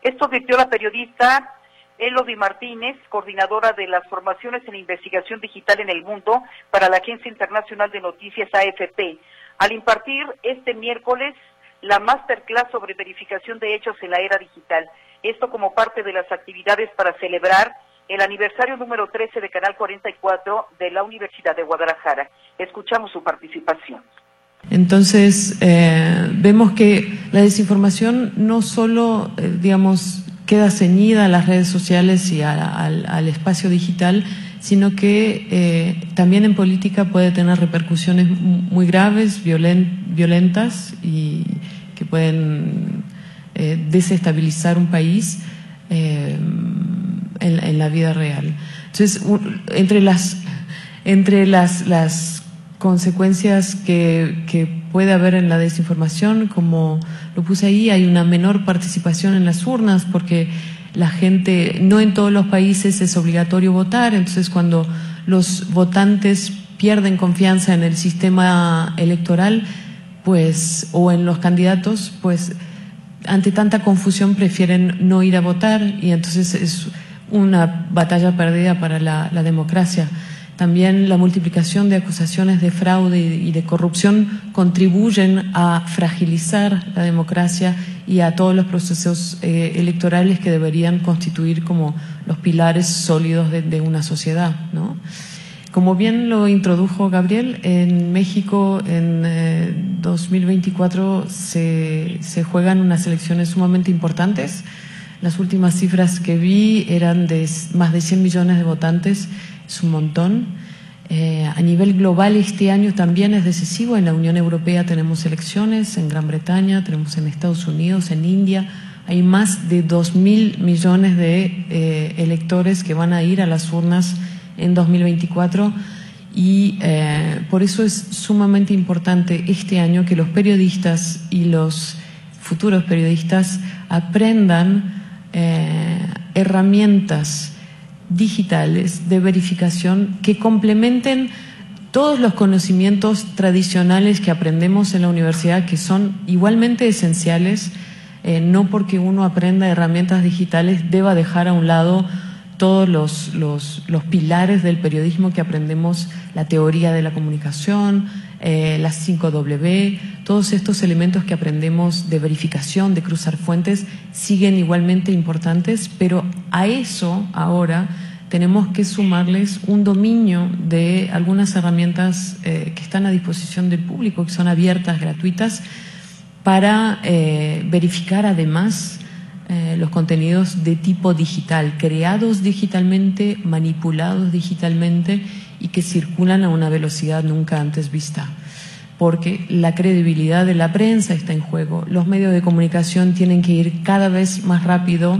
Speaker 13: Esto advirtió la periodista Elodie Martínez, coordinadora de las formaciones en investigación digital en el mundo para la Agencia Internacional de Noticias AFP, al impartir este miércoles la masterclass sobre verificación de hechos en la era digital. Esto como parte de las actividades para celebrar el aniversario número 13 de Canal 44 de la Universidad de Guadalajara. Escuchamos su participación.
Speaker 14: Entonces, eh, vemos que la desinformación no solo, eh, digamos, queda ceñida a las redes sociales y al, espacio digital, sino que eh, también en política puede tener repercusiones muy graves, violentas y que pueden desestabilizar un país en, la vida real. Entonces, entre las, entre las, las consecuencias que, que, puede haber en la desinformación, como lo puse ahí, hay una menor participación en las urnas porque la gente, no en todos los países es obligatorio votar, entonces cuando los votantes pierden confianza en el sistema electoral, pues, o en los candidatos, pues ante tanta confusión prefieren no ir a votar y entonces es una batalla perdida para la, democracia. También la multiplicación de acusaciones de fraude y de corrupción contribuyen a fragilizar la democracia y a todos los procesos eh, electorales que deberían constituir como los pilares sólidos de, una sociedad. Como bien lo introdujo Gabriel, en México en 2024 eh, se, se juegan unas elecciones sumamente importantes las últimas cifras que vi eran de más de 100 millones de votantes, es un montón. Eh, a nivel global este año también es decisivo. En la Unión Europea tenemos elecciones, en Gran Bretaña, tenemos en Estados Unidos, en India. Hay más de 2.000 millones de eh, electores que van a ir a las urnas en 2024 y eh, por eso es sumamente importante este año que los periodistas y los futuros periodistas aprendan eh, herramientas digitales de verificación que complementen todos los conocimientos tradicionales que aprendemos en la universidad, que son igualmente esenciales, eh, no porque uno aprenda herramientas digitales deba dejar a un lado todos los, los, los pilares del periodismo que aprendemos, la teoría de la comunicación, eh, las 5W, todos estos elementos que aprendemos de verificación, de cruzar fuentes, siguen igualmente importantes, pero a eso ahora tenemos que sumarles un dominio de algunas herramientas eh, que están a disposición del público, que son abiertas, gratuitas, para eh, verificar además los contenidos de tipo digital, creados digitalmente, manipulados digitalmente y que circulan a una velocidad nunca antes vista porque la credibilidad de la prensa está en juego. Los medios de comunicación tienen que ir cada vez más rápido.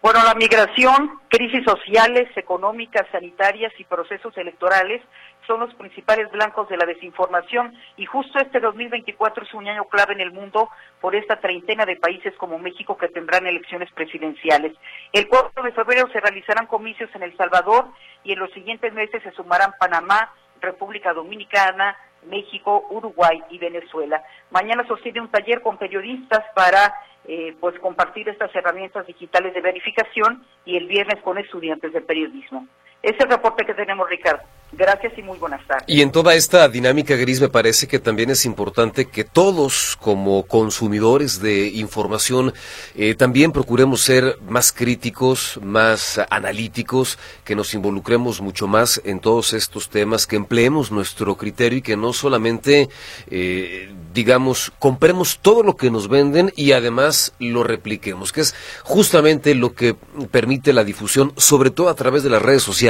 Speaker 13: Bueno, la migración, crisis sociales, económicas, sanitarias y procesos electorales son los principales blancos de la desinformación y justo este 2024 es un año clave en el mundo por esta treintena de países como México que tendrán elecciones presidenciales. El 4 de febrero se realizarán comicios en El Salvador y en los siguientes meses se sumarán Panamá, República Dominicana, México, Uruguay y Venezuela. Mañana sostiene un taller con periodistas para eh, pues compartir estas herramientas digitales de verificación y el viernes con estudiantes de periodismo. Es el reporte que tenemos, Ricardo. Gracias y muy buenas tardes.
Speaker 2: Y en toda esta dinámica gris me parece que también es importante que todos como consumidores de información eh, también procuremos ser más críticos, más analíticos, que nos involucremos mucho más en todos estos temas, que empleemos nuestro criterio y que no solamente, eh, digamos, compremos todo lo que nos venden y además lo repliquemos, que es justamente lo que permite la difusión, sobre todo a través de las redes sociales,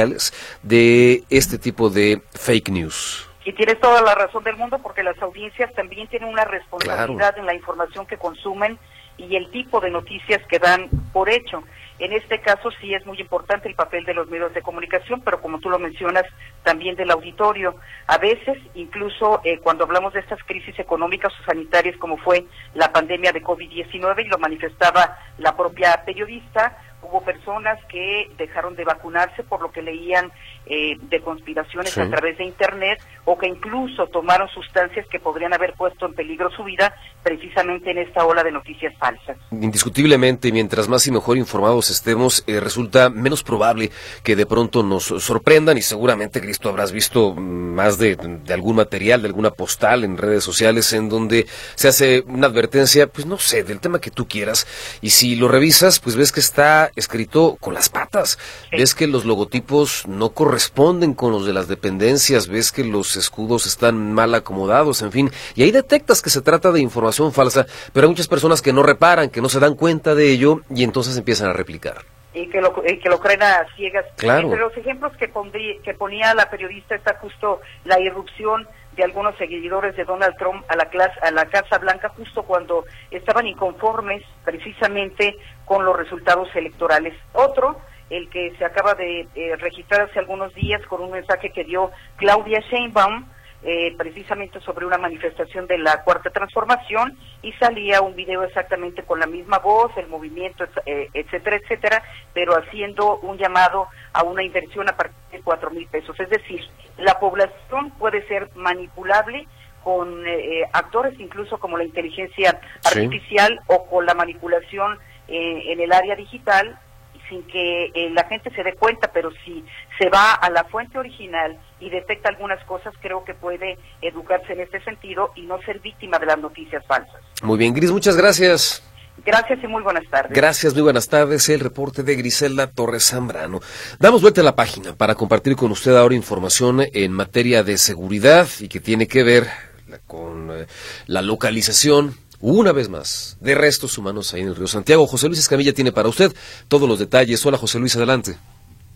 Speaker 2: de este tipo de fake news.
Speaker 13: Y tienes toda la razón del mundo porque las audiencias también tienen una responsabilidad en la información que consumen y el tipo de noticias que dan por hecho. En este caso sí es muy importante el papel de los medios de comunicación, pero como tú lo mencionas, también del auditorio. A veces, incluso eh, cuando hablamos de estas crisis económicas o sanitarias como fue la pandemia de COVID-19 y lo manifestaba la propia periodista, hubo personas que dejaron de vacunarse por lo que leían eh, de conspiraciones a través de Internet o que incluso tomaron sustancias que podrían haber puesto en peligro su vida precisamente en esta ola de noticias falsas.
Speaker 2: Indiscutiblemente, mientras más y mejor informados estemos, eh, resulta menos probable que de pronto nos sorprendan y seguramente, Cristo, habrás visto más de, de algún material, de alguna postal en redes sociales en donde se hace una advertencia, pues no sé, del tema que tú quieras. Y si lo revisas, pues ves que está escrito con las patas, ves que los logotipos no corresponden con los de las dependencias, ves que los escudos están mal acomodados, en fin, y ahí detectas que se trata de información falsa, pero hay muchas personas que no reparan, que no se dan cuenta de ello y entonces empiezan a replicar
Speaker 13: y que lo, que lo creen a ciegas.
Speaker 2: Claro.
Speaker 13: Entre los ejemplos que, que ponía la periodista está justo la irrupción de algunos seguidores de Donald Trump a la, clase, a la Casa Blanca justo cuando estaban inconformes precisamente con los resultados electorales. Otro, el que se acaba de eh, registrar hace algunos días con un mensaje que dio Claudia Sheinbaum, eh, precisamente sobre una manifestación de la Cuarta Transformación y salía un video exactamente con la misma voz, el movimiento, eh, etcétera, etcétera, pero haciendo un llamado a una inversión a partir de cuatro mil pesos. Es decir, la población puede ser manipulable con eh, actores incluso como la inteligencia artificial o con la manipulación en el área digital sin que la gente se dé cuenta, pero si se va a la fuente original y detecta algunas cosas, creo que puede educarse en este sentido y no ser víctima de las noticias falsas.
Speaker 2: Muy bien, Gris, muchas gracias.
Speaker 13: Gracias y muy buenas tardes.
Speaker 2: Gracias, muy buenas tardes. El reporte de Griselda Torres Zambrano. Damos vuelta a la página para compartir con usted ahora información en materia de seguridad y que tiene que ver con eh, la localización una vez más, de restos humanos ahí en el río Santiago. José Luis Escamilla tiene para usted todos los detalles. Hola, José Luis, adelante.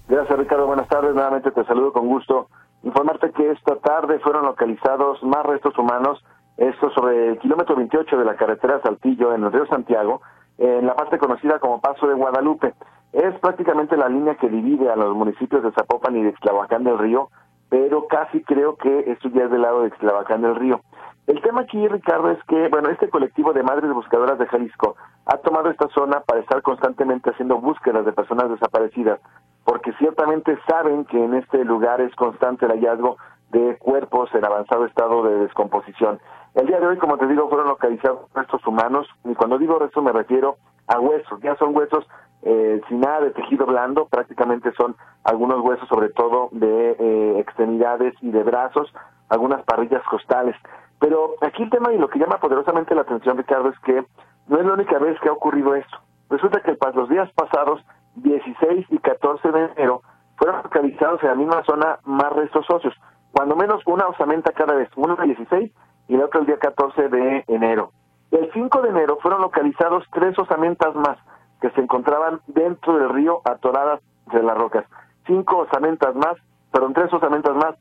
Speaker 6: Gracias, Ricardo. Buenas tardes. Nuevamente te saludo con gusto. Informarte que esta tarde fueron localizados más restos humanos, esto sobre el kilómetro 28 de la carretera Saltillo en el río Santiago, en la parte conocida como Paso de Guadalupe. Es prácticamente la línea que divide a los municipios de Zapopan y de Xtlavacán del Río, pero casi creo que esto ya es del lado de Xtlavacán del Río. El tema aquí, Ricardo, es que, bueno, este colectivo de madres buscadoras de Jalisco ha tomado esta zona para estar constantemente haciendo búsquedas de personas desaparecidas, porque ciertamente saben que en este lugar es constante el hallazgo de cuerpos en avanzado estado de descomposición. El día de hoy, como te digo, fueron localizados restos humanos, y cuando digo restos me refiero a huesos, ya son huesos eh, sin nada de tejido blando, prácticamente son algunos huesos sobre todo de eh, extremidades y de brazos, algunas parrillas costales. Pero aquí el tema y lo que llama poderosamente la atención, Ricardo, es que no es la única vez que ha ocurrido esto. Resulta que los días pasados, 16 y 14 de enero, fueron localizados en la misma zona más restos óseos. Cuando menos una osamenta cada vez, uno el 16 y la otra el día 14 de enero. El 5 de enero fueron localizados tres osamentas más que se encontraban dentro del río atoradas de las rocas. Cinco osamentas más, perdón, tres osamentas más,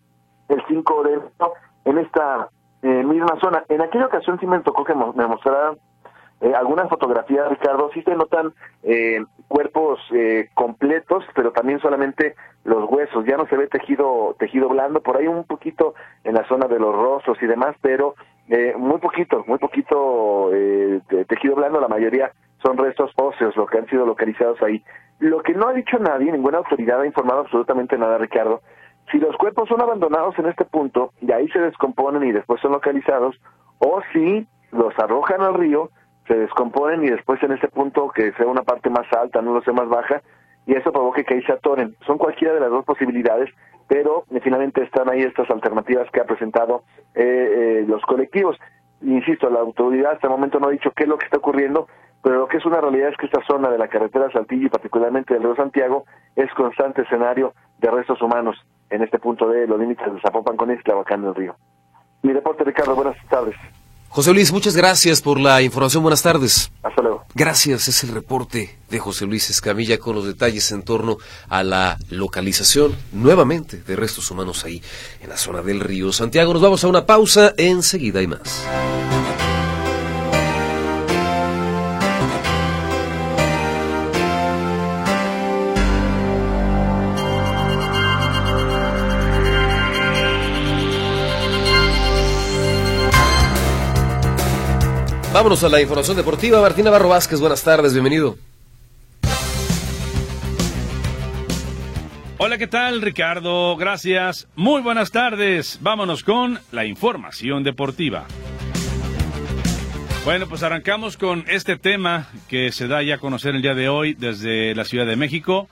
Speaker 6: el 5 de enero en esta eh, misma zona. En aquella ocasión sí me tocó que me mostraran eh, algunas fotografías, Ricardo, sí se notan eh, cuerpos eh, completos, pero también solamente los huesos. Ya no se ve tejido tejido blando, por ahí un poquito en la zona de los rostros y demás, pero eh, muy poquito, muy poquito eh, tejido blando. La mayoría son restos óseos, lo que han sido localizados ahí. Lo que no ha dicho nadie, ninguna autoridad ha informado absolutamente nada, Ricardo, si los cuerpos son abandonados en este punto y ahí se descomponen y después son localizados, o si los arrojan al río, se descomponen y después en este punto que sea una parte más alta, no lo sé, más baja, y eso provoque que ahí se atoren. Son cualquiera de las dos posibilidades, pero finalmente están ahí estas alternativas que ha presentado eh, eh, los colectivos. Insisto, la autoridad hasta el momento no ha dicho qué es lo que está ocurriendo, pero lo que es una realidad es que esta zona de la carretera Saltillo y particularmente del río Santiago es constante escenario de restos humanos en este punto de los límites de Zapopan con Esclavacán del Río. Mi reporte, Ricardo, buenas tardes.
Speaker 2: José Luis, muchas gracias por la información. Buenas tardes.
Speaker 6: Hasta luego.
Speaker 2: Gracias. Es el reporte de José Luis Escamilla con los detalles en torno a la localización nuevamente de restos humanos ahí en la zona del río Santiago. Nos vamos a una pausa. Enseguida y más. Vámonos a la información deportiva. Martina Barro Vázquez, buenas tardes, bienvenido.
Speaker 15: Hola, ¿qué tal Ricardo? Gracias. Muy buenas tardes. Vámonos con la información deportiva. Bueno, pues arrancamos con este tema que se da ya a conocer el día de hoy desde la Ciudad de México.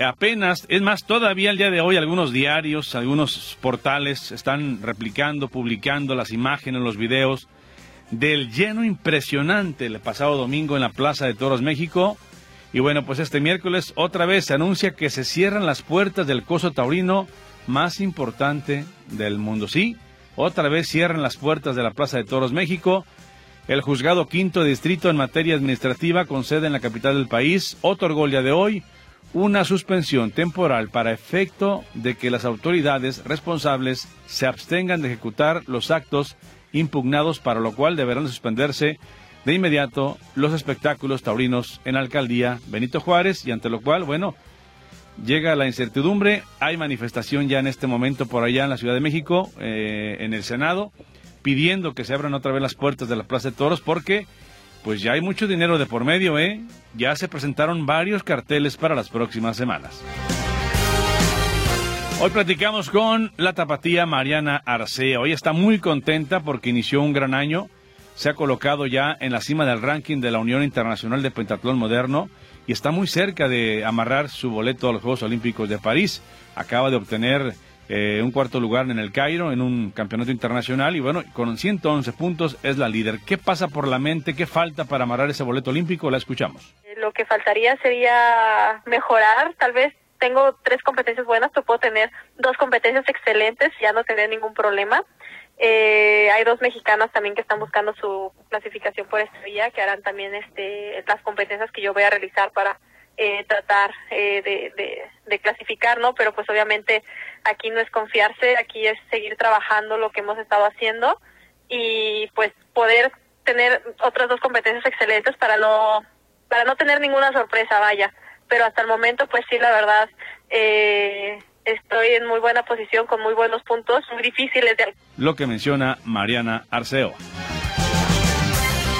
Speaker 15: Apenas, es más, todavía el día de hoy algunos diarios, algunos portales están replicando, publicando las imágenes, los videos del lleno impresionante el pasado domingo en la Plaza de Toros México y bueno, pues este miércoles otra vez se anuncia que se cierran las puertas del coso taurino más importante del mundo. Sí, otra vez cierran las puertas de la Plaza de Toros México. El juzgado quinto distrito en materia administrativa con sede en la capital del país otorgó el día de hoy una suspensión temporal para efecto de que las autoridades responsables se abstengan de ejecutar los actos impugnados, para lo cual deberán suspenderse de inmediato los espectáculos taurinos en la alcaldía Benito Juárez y ante lo cual, bueno, llega la incertidumbre, hay manifestación ya en este momento por allá en la Ciudad de México, eh, en el Senado, pidiendo que se abran otra vez las puertas de la Plaza de Toros porque pues ya hay mucho dinero de por medio, ¿eh? Ya se presentaron varios carteles para las próximas semanas. Hoy platicamos con la tapatía Mariana Arcea. Hoy está muy contenta porque inició un gran año se ha colocado ya en la cima del ranking de la Unión Internacional de Pentatlón Moderno y está muy cerca de amarrar su boleto a los Juegos Olímpicos de París. Acaba de obtener eh, un cuarto lugar en el Cairo en un campeonato internacional y bueno, con 111 puntos es la líder. ¿Qué pasa por la mente? ¿Qué falta para amarrar ese boleto olímpico? La escuchamos.
Speaker 16: Lo que faltaría sería mejorar, tal vez tengo tres competencias buenas, pero puedo tener dos competencias excelentes ya no tener ningún problema. Eh, hay dos mexicanas también que están buscando su clasificación por esta vía, que harán también este, las competencias que yo voy a realizar para eh, tratar eh, de, de, clasificar, ¿no? Pero pues obviamente aquí no es confiarse, aquí es seguir trabajando lo que hemos estado haciendo y pues poder tener otras dos competencias excelentes para no para no tener ninguna sorpresa, vaya. Pero hasta el momento, pues sí, la verdad, eh, estoy en muy buena posición con muy buenos puntos, muy difíciles de...
Speaker 15: Lo que menciona Mariana Arceo.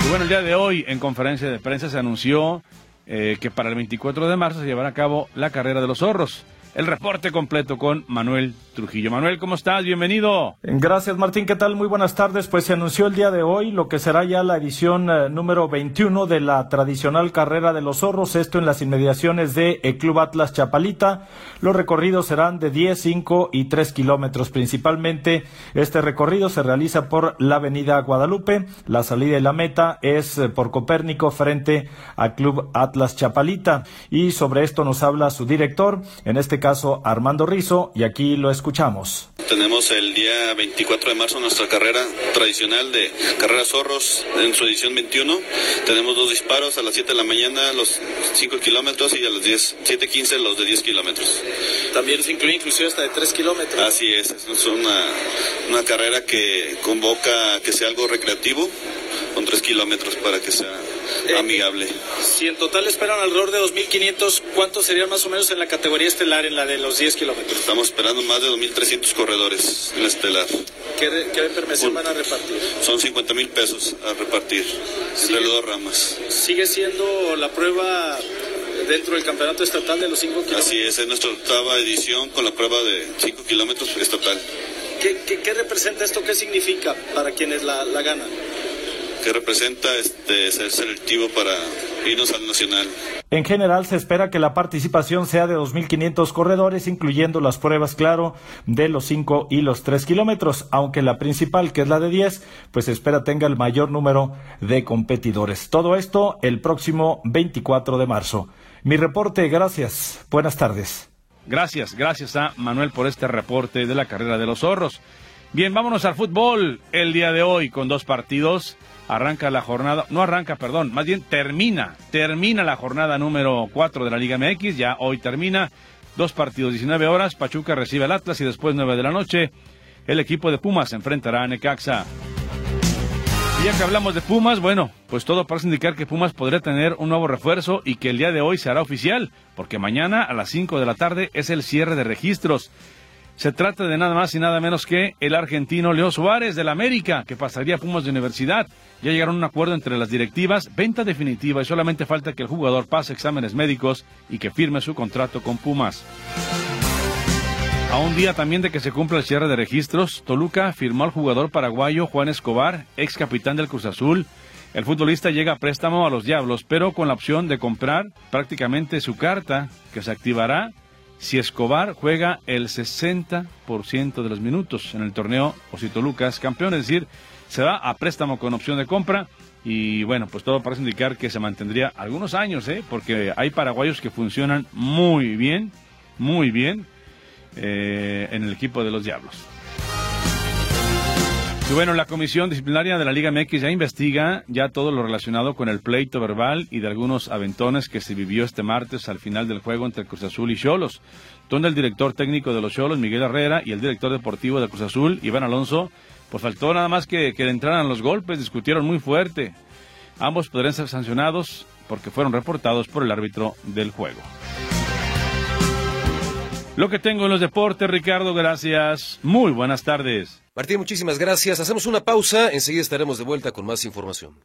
Speaker 15: Y bueno, el día de hoy en conferencia de prensa se anunció eh, que para el 24 de marzo se llevará a cabo la carrera de los zorros el reporte completo con Manuel Trujillo. Manuel, ¿cómo estás? Bienvenido.
Speaker 17: Gracias, Martín. ¿Qué tal? Muy buenas tardes. Pues se anunció el día de hoy lo que será ya la edición eh, número 21 de la tradicional carrera de los zorros, esto en las inmediaciones de el Club Atlas Chapalita. Los recorridos serán de 10, 5 y 3 kilómetros. Principalmente este recorrido se realiza por la avenida Guadalupe. La salida y la meta es eh, por Copérnico frente al Club Atlas Chapalita. Y sobre esto nos habla su director, en este caso Armando Rizo, y aquí lo escuchamos.
Speaker 18: Tenemos el día 24 de marzo nuestra carrera tradicional de carrera zorros en su edición 21. Tenemos dos disparos a las 7 de la mañana, los 5 kilómetros y a las 10, 7.15 los de 10 kilómetros.
Speaker 19: También se incluye inclusive hasta de 3 kilómetros.
Speaker 18: Así es, es una, una carrera que convoca que sea algo recreativo con 3 kilómetros para que sea eh, amigable.
Speaker 19: Si en total esperan alrededor de 2.500, ¿cuántos serían más o menos en la categoría estelar, en la de los 10 kilómetros?
Speaker 18: Estamos esperando más de 2.300 corredores en la estelar.
Speaker 19: ¿Qué, qué van a repartir?
Speaker 18: Son 50 mil pesos a repartir entre las dos ramas.
Speaker 19: ¿Sigue siendo la prueba dentro del campeonato estatal de los 5 kilómetros?
Speaker 18: Así es, es nuestra octava edición con la prueba de 5 kilómetros estatal.
Speaker 19: ¿Qué, qué, representa esto? ¿Qué significa para quienes la, la ganan?
Speaker 18: Que representa este, ser selectivo para irnos al nacional.
Speaker 17: En general se espera que la participación sea de 2.500 corredores, incluyendo las pruebas, claro, de los 5 y los 3 kilómetros, aunque la principal, que es la de 10, pues se espera tenga el mayor número de competidores. Todo esto el próximo 24 de marzo. Mi reporte, gracias. Buenas tardes.
Speaker 15: Gracias, gracias a Manuel por este reporte de la carrera de los zorros. Bien, vámonos al fútbol el día de hoy con dos partidos arranca la jornada, no arranca, perdón, más bien termina, termina la jornada número 4 de la Liga MX, ya hoy termina, dos partidos, 19 horas, Pachuca recibe al Atlas y después 9 de la noche, el equipo de Pumas se enfrentará a Necaxa. Y ya que hablamos de Pumas, bueno, pues todo parece indicar que Pumas podría tener un nuevo refuerzo y que el día de hoy se hará oficial, porque mañana a las 5 de la tarde es el cierre de registros. Se trata de nada más y nada menos que el argentino Leo Suárez del América, que pasaría a Pumas de Universidad. Ya llegaron a un acuerdo entre las directivas, venta definitiva y solamente falta que el jugador pase exámenes médicos y que firme su contrato con Pumas. A un día también de que se cumpla el cierre de registros, Toluca firmó al jugador paraguayo Juan Escobar, ex capitán del Cruz Azul. El futbolista llega a préstamo a los Diablos, pero con la opción de comprar prácticamente su carta, que se activará si Escobar juega el 60% de los minutos en el torneo o si Toluca es campeón, es decir, se va a préstamo con opción de compra y bueno, pues todo parece indicar que se mantendría algunos años, ¿eh? porque hay paraguayos que funcionan muy bien, muy bien eh, en el equipo de los Diablos. Y bueno, la Comisión Disciplinaria de la Liga MX ya investiga ya todo lo relacionado con el pleito verbal y de algunos aventones que se vivió este martes al final del juego entre Cruz Azul y Cholos, donde el director técnico de los Cholos, Miguel Herrera, y el director deportivo de Cruz Azul, Iván Alonso, pues faltó nada más que, que entraran los golpes, discutieron muy fuerte. Ambos podrían ser sancionados porque fueron reportados por el árbitro del juego. Lo que tengo en los deportes, Ricardo, gracias. Muy buenas tardes.
Speaker 2: Martín, muchísimas gracias. Hacemos una pausa, enseguida estaremos de vuelta con más información.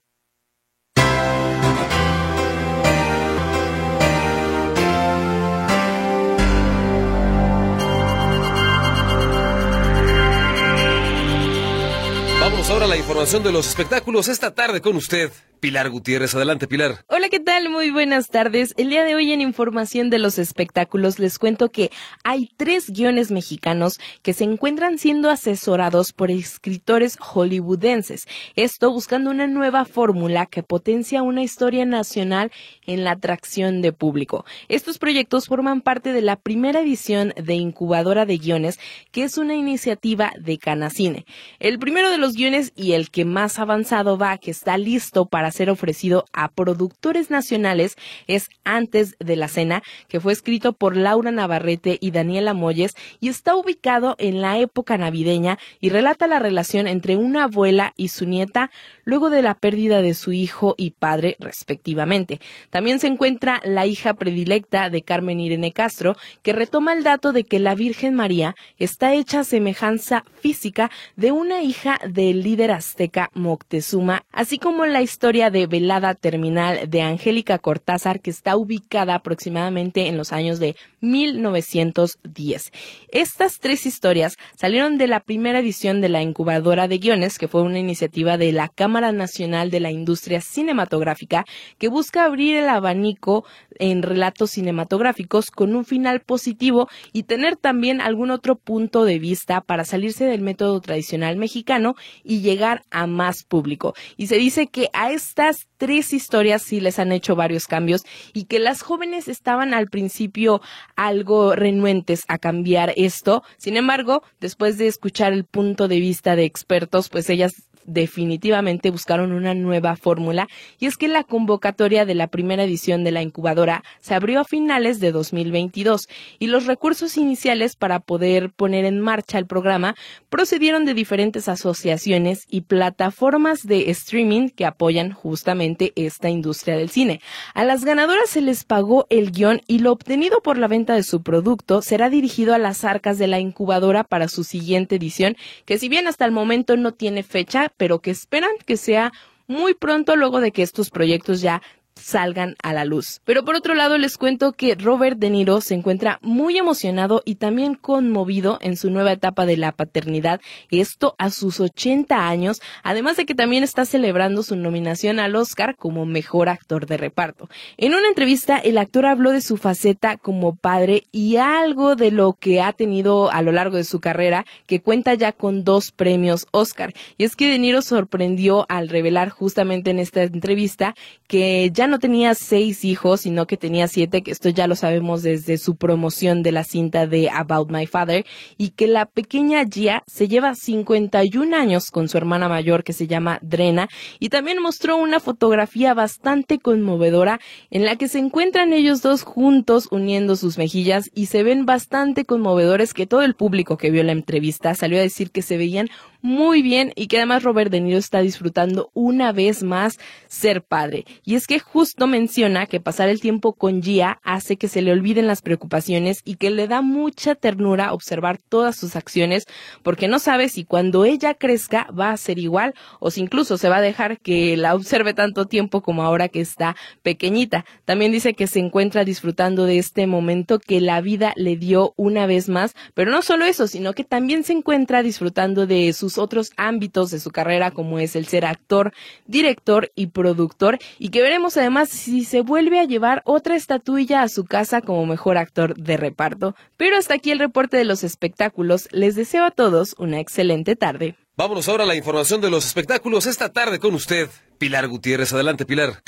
Speaker 2: Vamos ahora a la información de los espectáculos esta tarde con usted. Pilar Gutiérrez, adelante Pilar.
Speaker 20: Hola, ¿qué tal? Muy buenas tardes. El día de hoy en Información de los Espectáculos les cuento que hay tres guiones mexicanos que se encuentran siendo asesorados por escritores hollywoodenses. Esto buscando una nueva fórmula que potencia una historia nacional en la atracción de público. Estos proyectos forman parte de la primera edición de Incubadora de Guiones, que es una iniciativa de Canacine. El primero de los guiones y el que más avanzado va, que está listo para ser ofrecido a productores nacionales es Antes de la Cena, que fue escrito por Laura Navarrete y Daniela Moyes y está ubicado en la época navideña y relata la relación entre una abuela y su nieta luego de la pérdida de su hijo y padre respectivamente. También se encuentra La hija predilecta de Carmen Irene Castro, que retoma el dato de que la Virgen María está hecha semejanza física de una hija del líder azteca Moctezuma, así como la historia de Velada Terminal de Angélica Cortázar, que está ubicada aproximadamente en los años de 1910. Estas tres historias salieron de la primera edición de la incubadora de guiones, que fue una iniciativa de la Cámara Nacional de la Industria Cinematográfica, que busca abrir el abanico en relatos cinematográficos con un final positivo y tener también algún otro punto de vista para salirse del método tradicional mexicano y llegar a más público. Y se dice que a estas tres historias sí les han hecho varios cambios y que las jóvenes estaban al principio algo renuentes a cambiar esto. Sin embargo, después de escuchar el punto de vista de expertos, pues ellas definitivamente buscaron una nueva fórmula y es que la convocatoria de la primera edición de la incubadora se abrió a finales de 2022 y los recursos iniciales para poder poner en marcha el programa procedieron de diferentes asociaciones y plataformas de streaming que apoyan justamente esta industria del cine. A las ganadoras se les pagó el guion y lo obtenido por la venta de su producto será dirigido a las arcas de la incubadora para su siguiente edición, que si bien hasta el momento no tiene fecha, pero que esperan que sea muy pronto luego de que estos proyectos ya salgan a la luz. Pero por otro lado les cuento que Robert De Niro se encuentra muy emocionado y también conmovido en su nueva etapa de la paternidad, esto a sus 80 años, además de que también está celebrando su nominación al Oscar como mejor actor de reparto. En una entrevista el actor habló de su faceta como padre y algo de lo que ha tenido a lo largo de su carrera que cuenta ya con dos premios Oscar. Y es que De Niro sorprendió al revelar justamente en esta entrevista que ya no tenía seis hijos, sino que tenía siete, que esto ya lo sabemos desde su promoción de la cinta de About My Father, y que la pequeña Gia se lleva 51 años con su hermana mayor que se llama Drena, y también mostró una fotografía bastante conmovedora en la que se encuentran ellos dos juntos uniendo sus mejillas y se ven bastante conmovedores que todo el público que vio la entrevista salió a decir que se veían muy bien y que además Robert De Niro está disfrutando una vez más ser padre. Y es que justo menciona que pasar el tiempo con Gia hace que se le olviden las preocupaciones y que le da mucha ternura observar todas sus acciones porque no sabe si cuando ella crezca va a ser igual o si incluso se va a dejar que la observe tanto tiempo como ahora que está pequeñita. También dice que se encuentra disfrutando de este momento que la vida le dio una vez más, pero no solo eso, sino que también se encuentra disfrutando de sus otros ámbitos de su carrera como es el ser actor, director y productor y que veremos además si se vuelve a llevar otra estatuilla a su casa como mejor actor de reparto. Pero hasta aquí el reporte de los espectáculos. Les deseo a todos una excelente tarde.
Speaker 2: Vámonos ahora a la información de los espectáculos esta tarde con usted, Pilar Gutiérrez. Adelante, Pilar.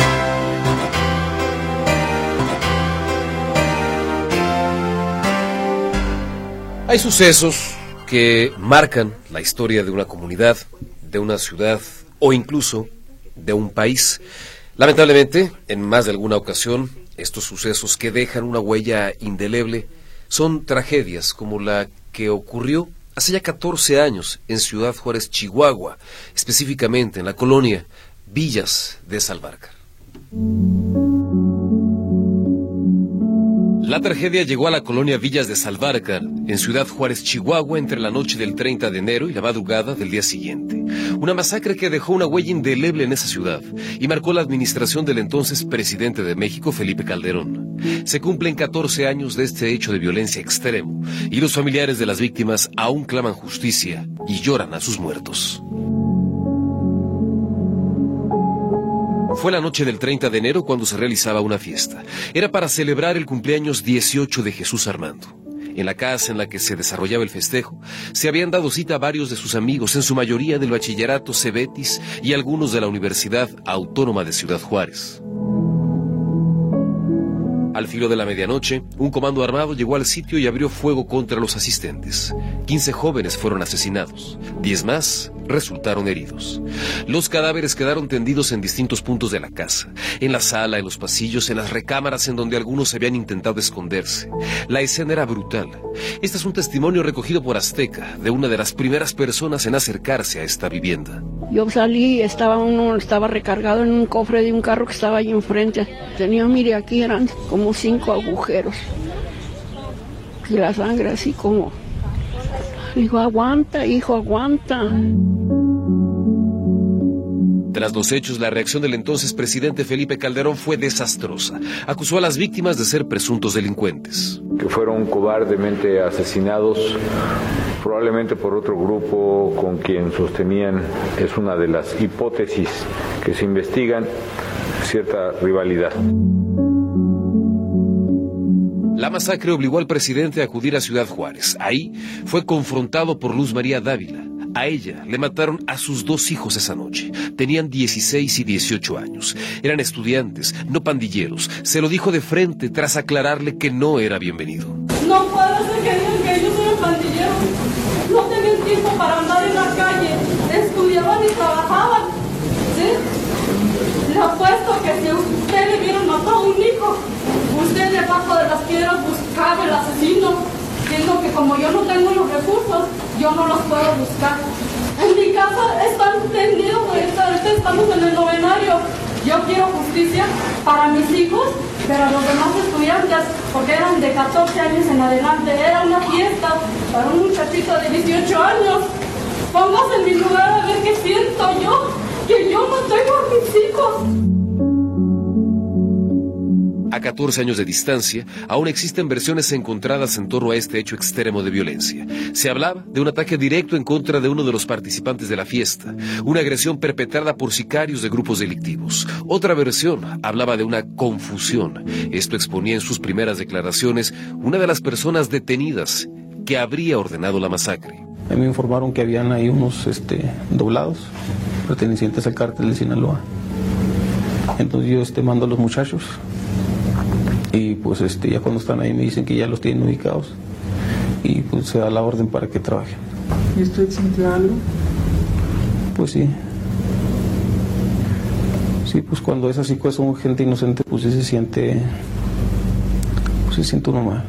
Speaker 2: Hay sucesos que marcan la historia de una comunidad, de una ciudad o incluso de un país. Lamentablemente, en más de alguna ocasión, estos sucesos que dejan una huella indeleble son tragedias como la que ocurrió hace ya 14 años en Ciudad Juárez, Chihuahua, específicamente en la colonia Villas de Salvarcar. La tragedia llegó a la colonia Villas de Salvarcar, en Ciudad Juárez, Chihuahua, entre la noche del 30 de enero y la madrugada del día siguiente. Una masacre que dejó una huella indeleble en esa ciudad y marcó la administración del entonces presidente de México, Felipe Calderón. Se cumplen 14 años de este hecho de violencia extremo y los familiares de las víctimas aún claman justicia y lloran a sus muertos. Fue la noche del 30 de enero cuando se realizaba una fiesta. Era para celebrar el cumpleaños 18 de Jesús Armando. En la casa en la que se desarrollaba el festejo, se habían dado cita varios de sus amigos, en su mayoría del bachillerato Cebetis y algunos de la Universidad Autónoma de Ciudad Juárez. Al filo de la medianoche, un comando armado llegó al sitio y abrió fuego contra los asistentes. 15 jóvenes fueron asesinados, 10 más resultaron heridos. Los cadáveres quedaron tendidos en distintos puntos de la casa, en la sala, en los pasillos, en las recámaras en donde algunos habían intentado esconderse. La escena era brutal. Este es un testimonio recogido por Azteca, de una de las primeras personas en acercarse a esta vivienda.
Speaker 21: Yo salí, estaba uno, estaba recargado en un cofre de un carro que estaba ahí enfrente. Tenía, mire, aquí eran como cinco agujeros. Y la sangre así como Dijo, aguanta, hijo, aguanta.
Speaker 2: Tras los hechos, la reacción del entonces presidente Felipe Calderón fue desastrosa. Acusó a las víctimas de ser presuntos delincuentes.
Speaker 22: Que fueron cobardemente asesinados, probablemente por otro grupo con quien sostenían, es una de las hipótesis que se investigan, cierta rivalidad.
Speaker 2: La masacre obligó al presidente a acudir a Ciudad Juárez. Ahí fue confrontado por Luz María Dávila. A ella le mataron a sus dos hijos esa noche. Tenían 16 y 18 años. Eran estudiantes, no pandilleros. Se lo dijo de frente tras aclararle que no era bienvenido.
Speaker 23: No puedo ser que digan que ellos eran pandilleros. No tenían tiempo para andar en la calle. Estudiaban y trabajaban. ¿Sí? Le apuesto que si ustedes hubieran matado a un hijo, usted debajo de las piedras buscaba el asesino, siendo que como yo no tengo los recursos, yo no los puedo buscar. En mi casa están tendidos, ahorita estamos en el novenario. Yo quiero justicia para mis hijos, pero los demás estudiantes, porque eran de 14 años en adelante, era una fiesta para un muchachito de 18 años. Póngase en mi lugar a ver qué siento yo, que yo no tengo a mis hijos.
Speaker 2: A 14 años de distancia, aún existen versiones encontradas en torno a este hecho extremo de violencia. Se hablaba de un ataque directo en contra de uno de los participantes de la fiesta, una agresión perpetrada por sicarios de grupos delictivos. Otra versión hablaba de una confusión. Esto exponía en sus primeras declaraciones una de las personas detenidas que habría ordenado la masacre.
Speaker 24: me informaron que habían ahí unos este, doblados pertenecientes al cártel de Sinaloa. Entonces yo este, mando a los muchachos y pues este, ya cuando están ahí me dicen que ya los tienen ubicados y pues se da la orden para que trabajen.
Speaker 23: ¿Y usted siente algo?
Speaker 24: Pues sí. Sí, pues cuando es así, pues son gente inocente, pues sí se siente, pues se siente uno mal.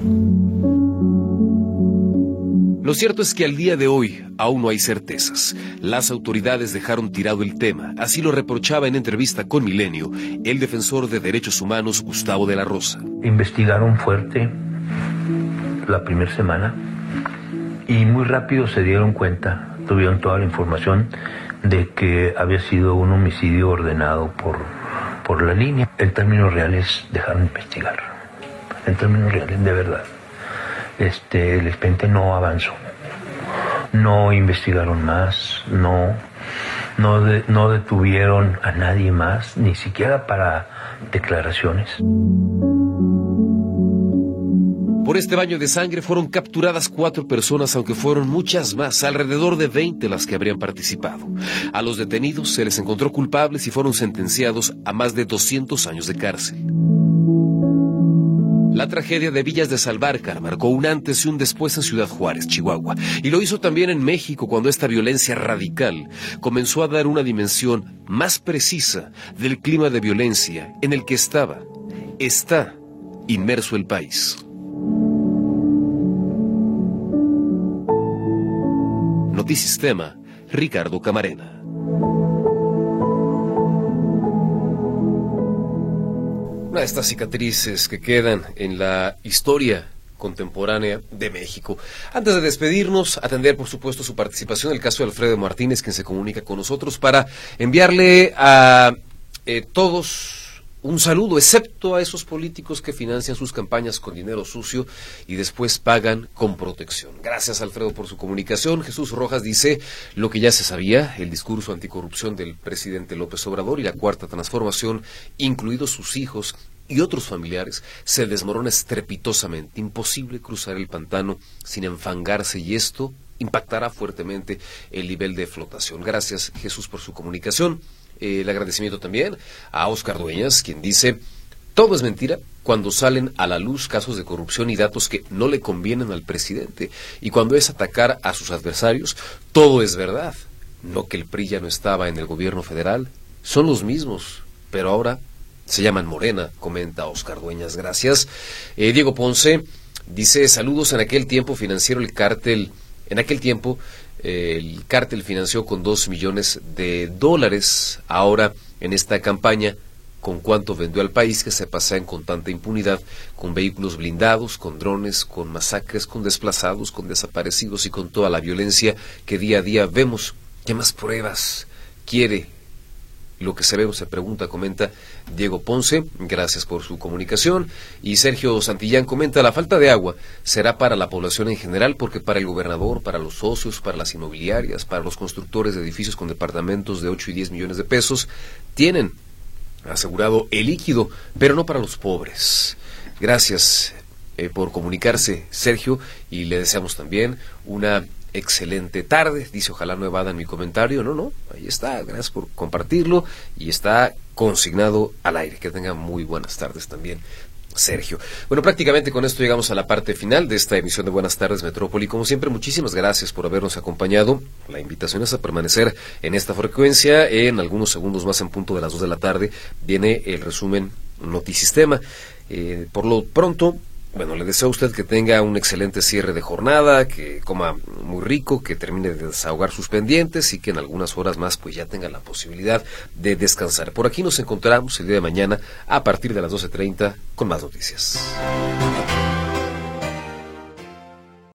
Speaker 2: Lo cierto es que al día de hoy aún no hay certezas. Las autoridades dejaron tirado el tema, así lo reprochaba en entrevista con Milenio el defensor de derechos humanos Gustavo de la Rosa.
Speaker 25: Investigaron fuerte la primera semana y muy rápido se dieron cuenta, tuvieron toda la información de que había sido un homicidio ordenado por, por la línea. En términos reales dejaron de investigar, en términos reales de verdad. Este, el expediente no avanzó, no investigaron más, no, no, no detuvieron a nadie más, ni siquiera para declaraciones.
Speaker 2: Por este baño de sangre fueron capturadas cuatro personas, aunque fueron muchas más, alrededor de 20 las que habrían participado. A los detenidos se les encontró culpables y fueron sentenciados a más de 200 años de cárcel. La tragedia de Villas de Salvarcar marcó un antes y un después en Ciudad Juárez, Chihuahua, y lo hizo también en México cuando esta violencia radical comenzó a dar una dimensión más precisa del clima de violencia en el que estaba, está inmerso el país. Notisistema, Ricardo Camarena. Una de estas cicatrices que quedan en la historia contemporánea de México. Antes de despedirnos, atender por supuesto su participación en el caso de Alfredo Martínez, quien se comunica con nosotros para enviarle a eh, todos un saludo, excepto a esos políticos que financian sus campañas con dinero sucio y después pagan con protección. Gracias, Alfredo, por su comunicación. Jesús Rojas dice lo que ya se sabía, el discurso anticorrupción del presidente López Obrador y la cuarta transformación, incluidos sus hijos y otros familiares, se desmorona estrepitosamente. Imposible cruzar el pantano sin enfangarse y esto impactará fuertemente el nivel de flotación. Gracias, Jesús, por su comunicación el agradecimiento también a Oscar Dueñas, quien dice, todo es mentira cuando salen a la luz casos de corrupción y datos que no le convienen al presidente. Y cuando es atacar a sus adversarios, todo es verdad. No que el PRI ya no estaba en el gobierno federal, son los mismos, pero ahora se llaman Morena, comenta Oscar Dueñas. Gracias. Eh, Diego Ponce dice, saludos en aquel tiempo financiero el cártel. En aquel tiempo el cártel financió con dos millones de dólares. Ahora, en esta campaña, con cuánto vendió al país que se pasean con tanta impunidad, con vehículos blindados, con drones, con masacres, con desplazados, con desaparecidos y con toda la violencia que día a día vemos. ¿Qué más pruebas quiere lo que se ve, se pregunta, comenta Diego Ponce, gracias por su comunicación. Y Sergio Santillán comenta, la falta de agua será para la población en general, porque para el gobernador, para los socios, para las inmobiliarias, para los constructores de edificios con departamentos de 8 y 10 millones de pesos, tienen asegurado el líquido, pero no para los pobres. Gracias eh, por comunicarse, Sergio, y le deseamos también una excelente tarde. Dice, ojalá no evadan mi comentario. No, no, ahí está. Gracias por compartirlo y está consignado al aire. Que tengan muy buenas tardes también. Sergio. Bueno, prácticamente con esto llegamos a la parte final de esta emisión de Buenas tardes Metrópoli. Como siempre, muchísimas gracias por habernos acompañado. La invitación es a permanecer en esta frecuencia. En algunos segundos más en punto de las 2 de la tarde viene el resumen Notisistema. Eh, por lo pronto, bueno, le deseo a usted que tenga un excelente cierre de jornada, que coma muy rico, que termine de desahogar sus pendientes y que en algunas horas más pues ya tenga la posibilidad de descansar. Por aquí nos encontramos el día de mañana a partir de las 12.30 con más noticias.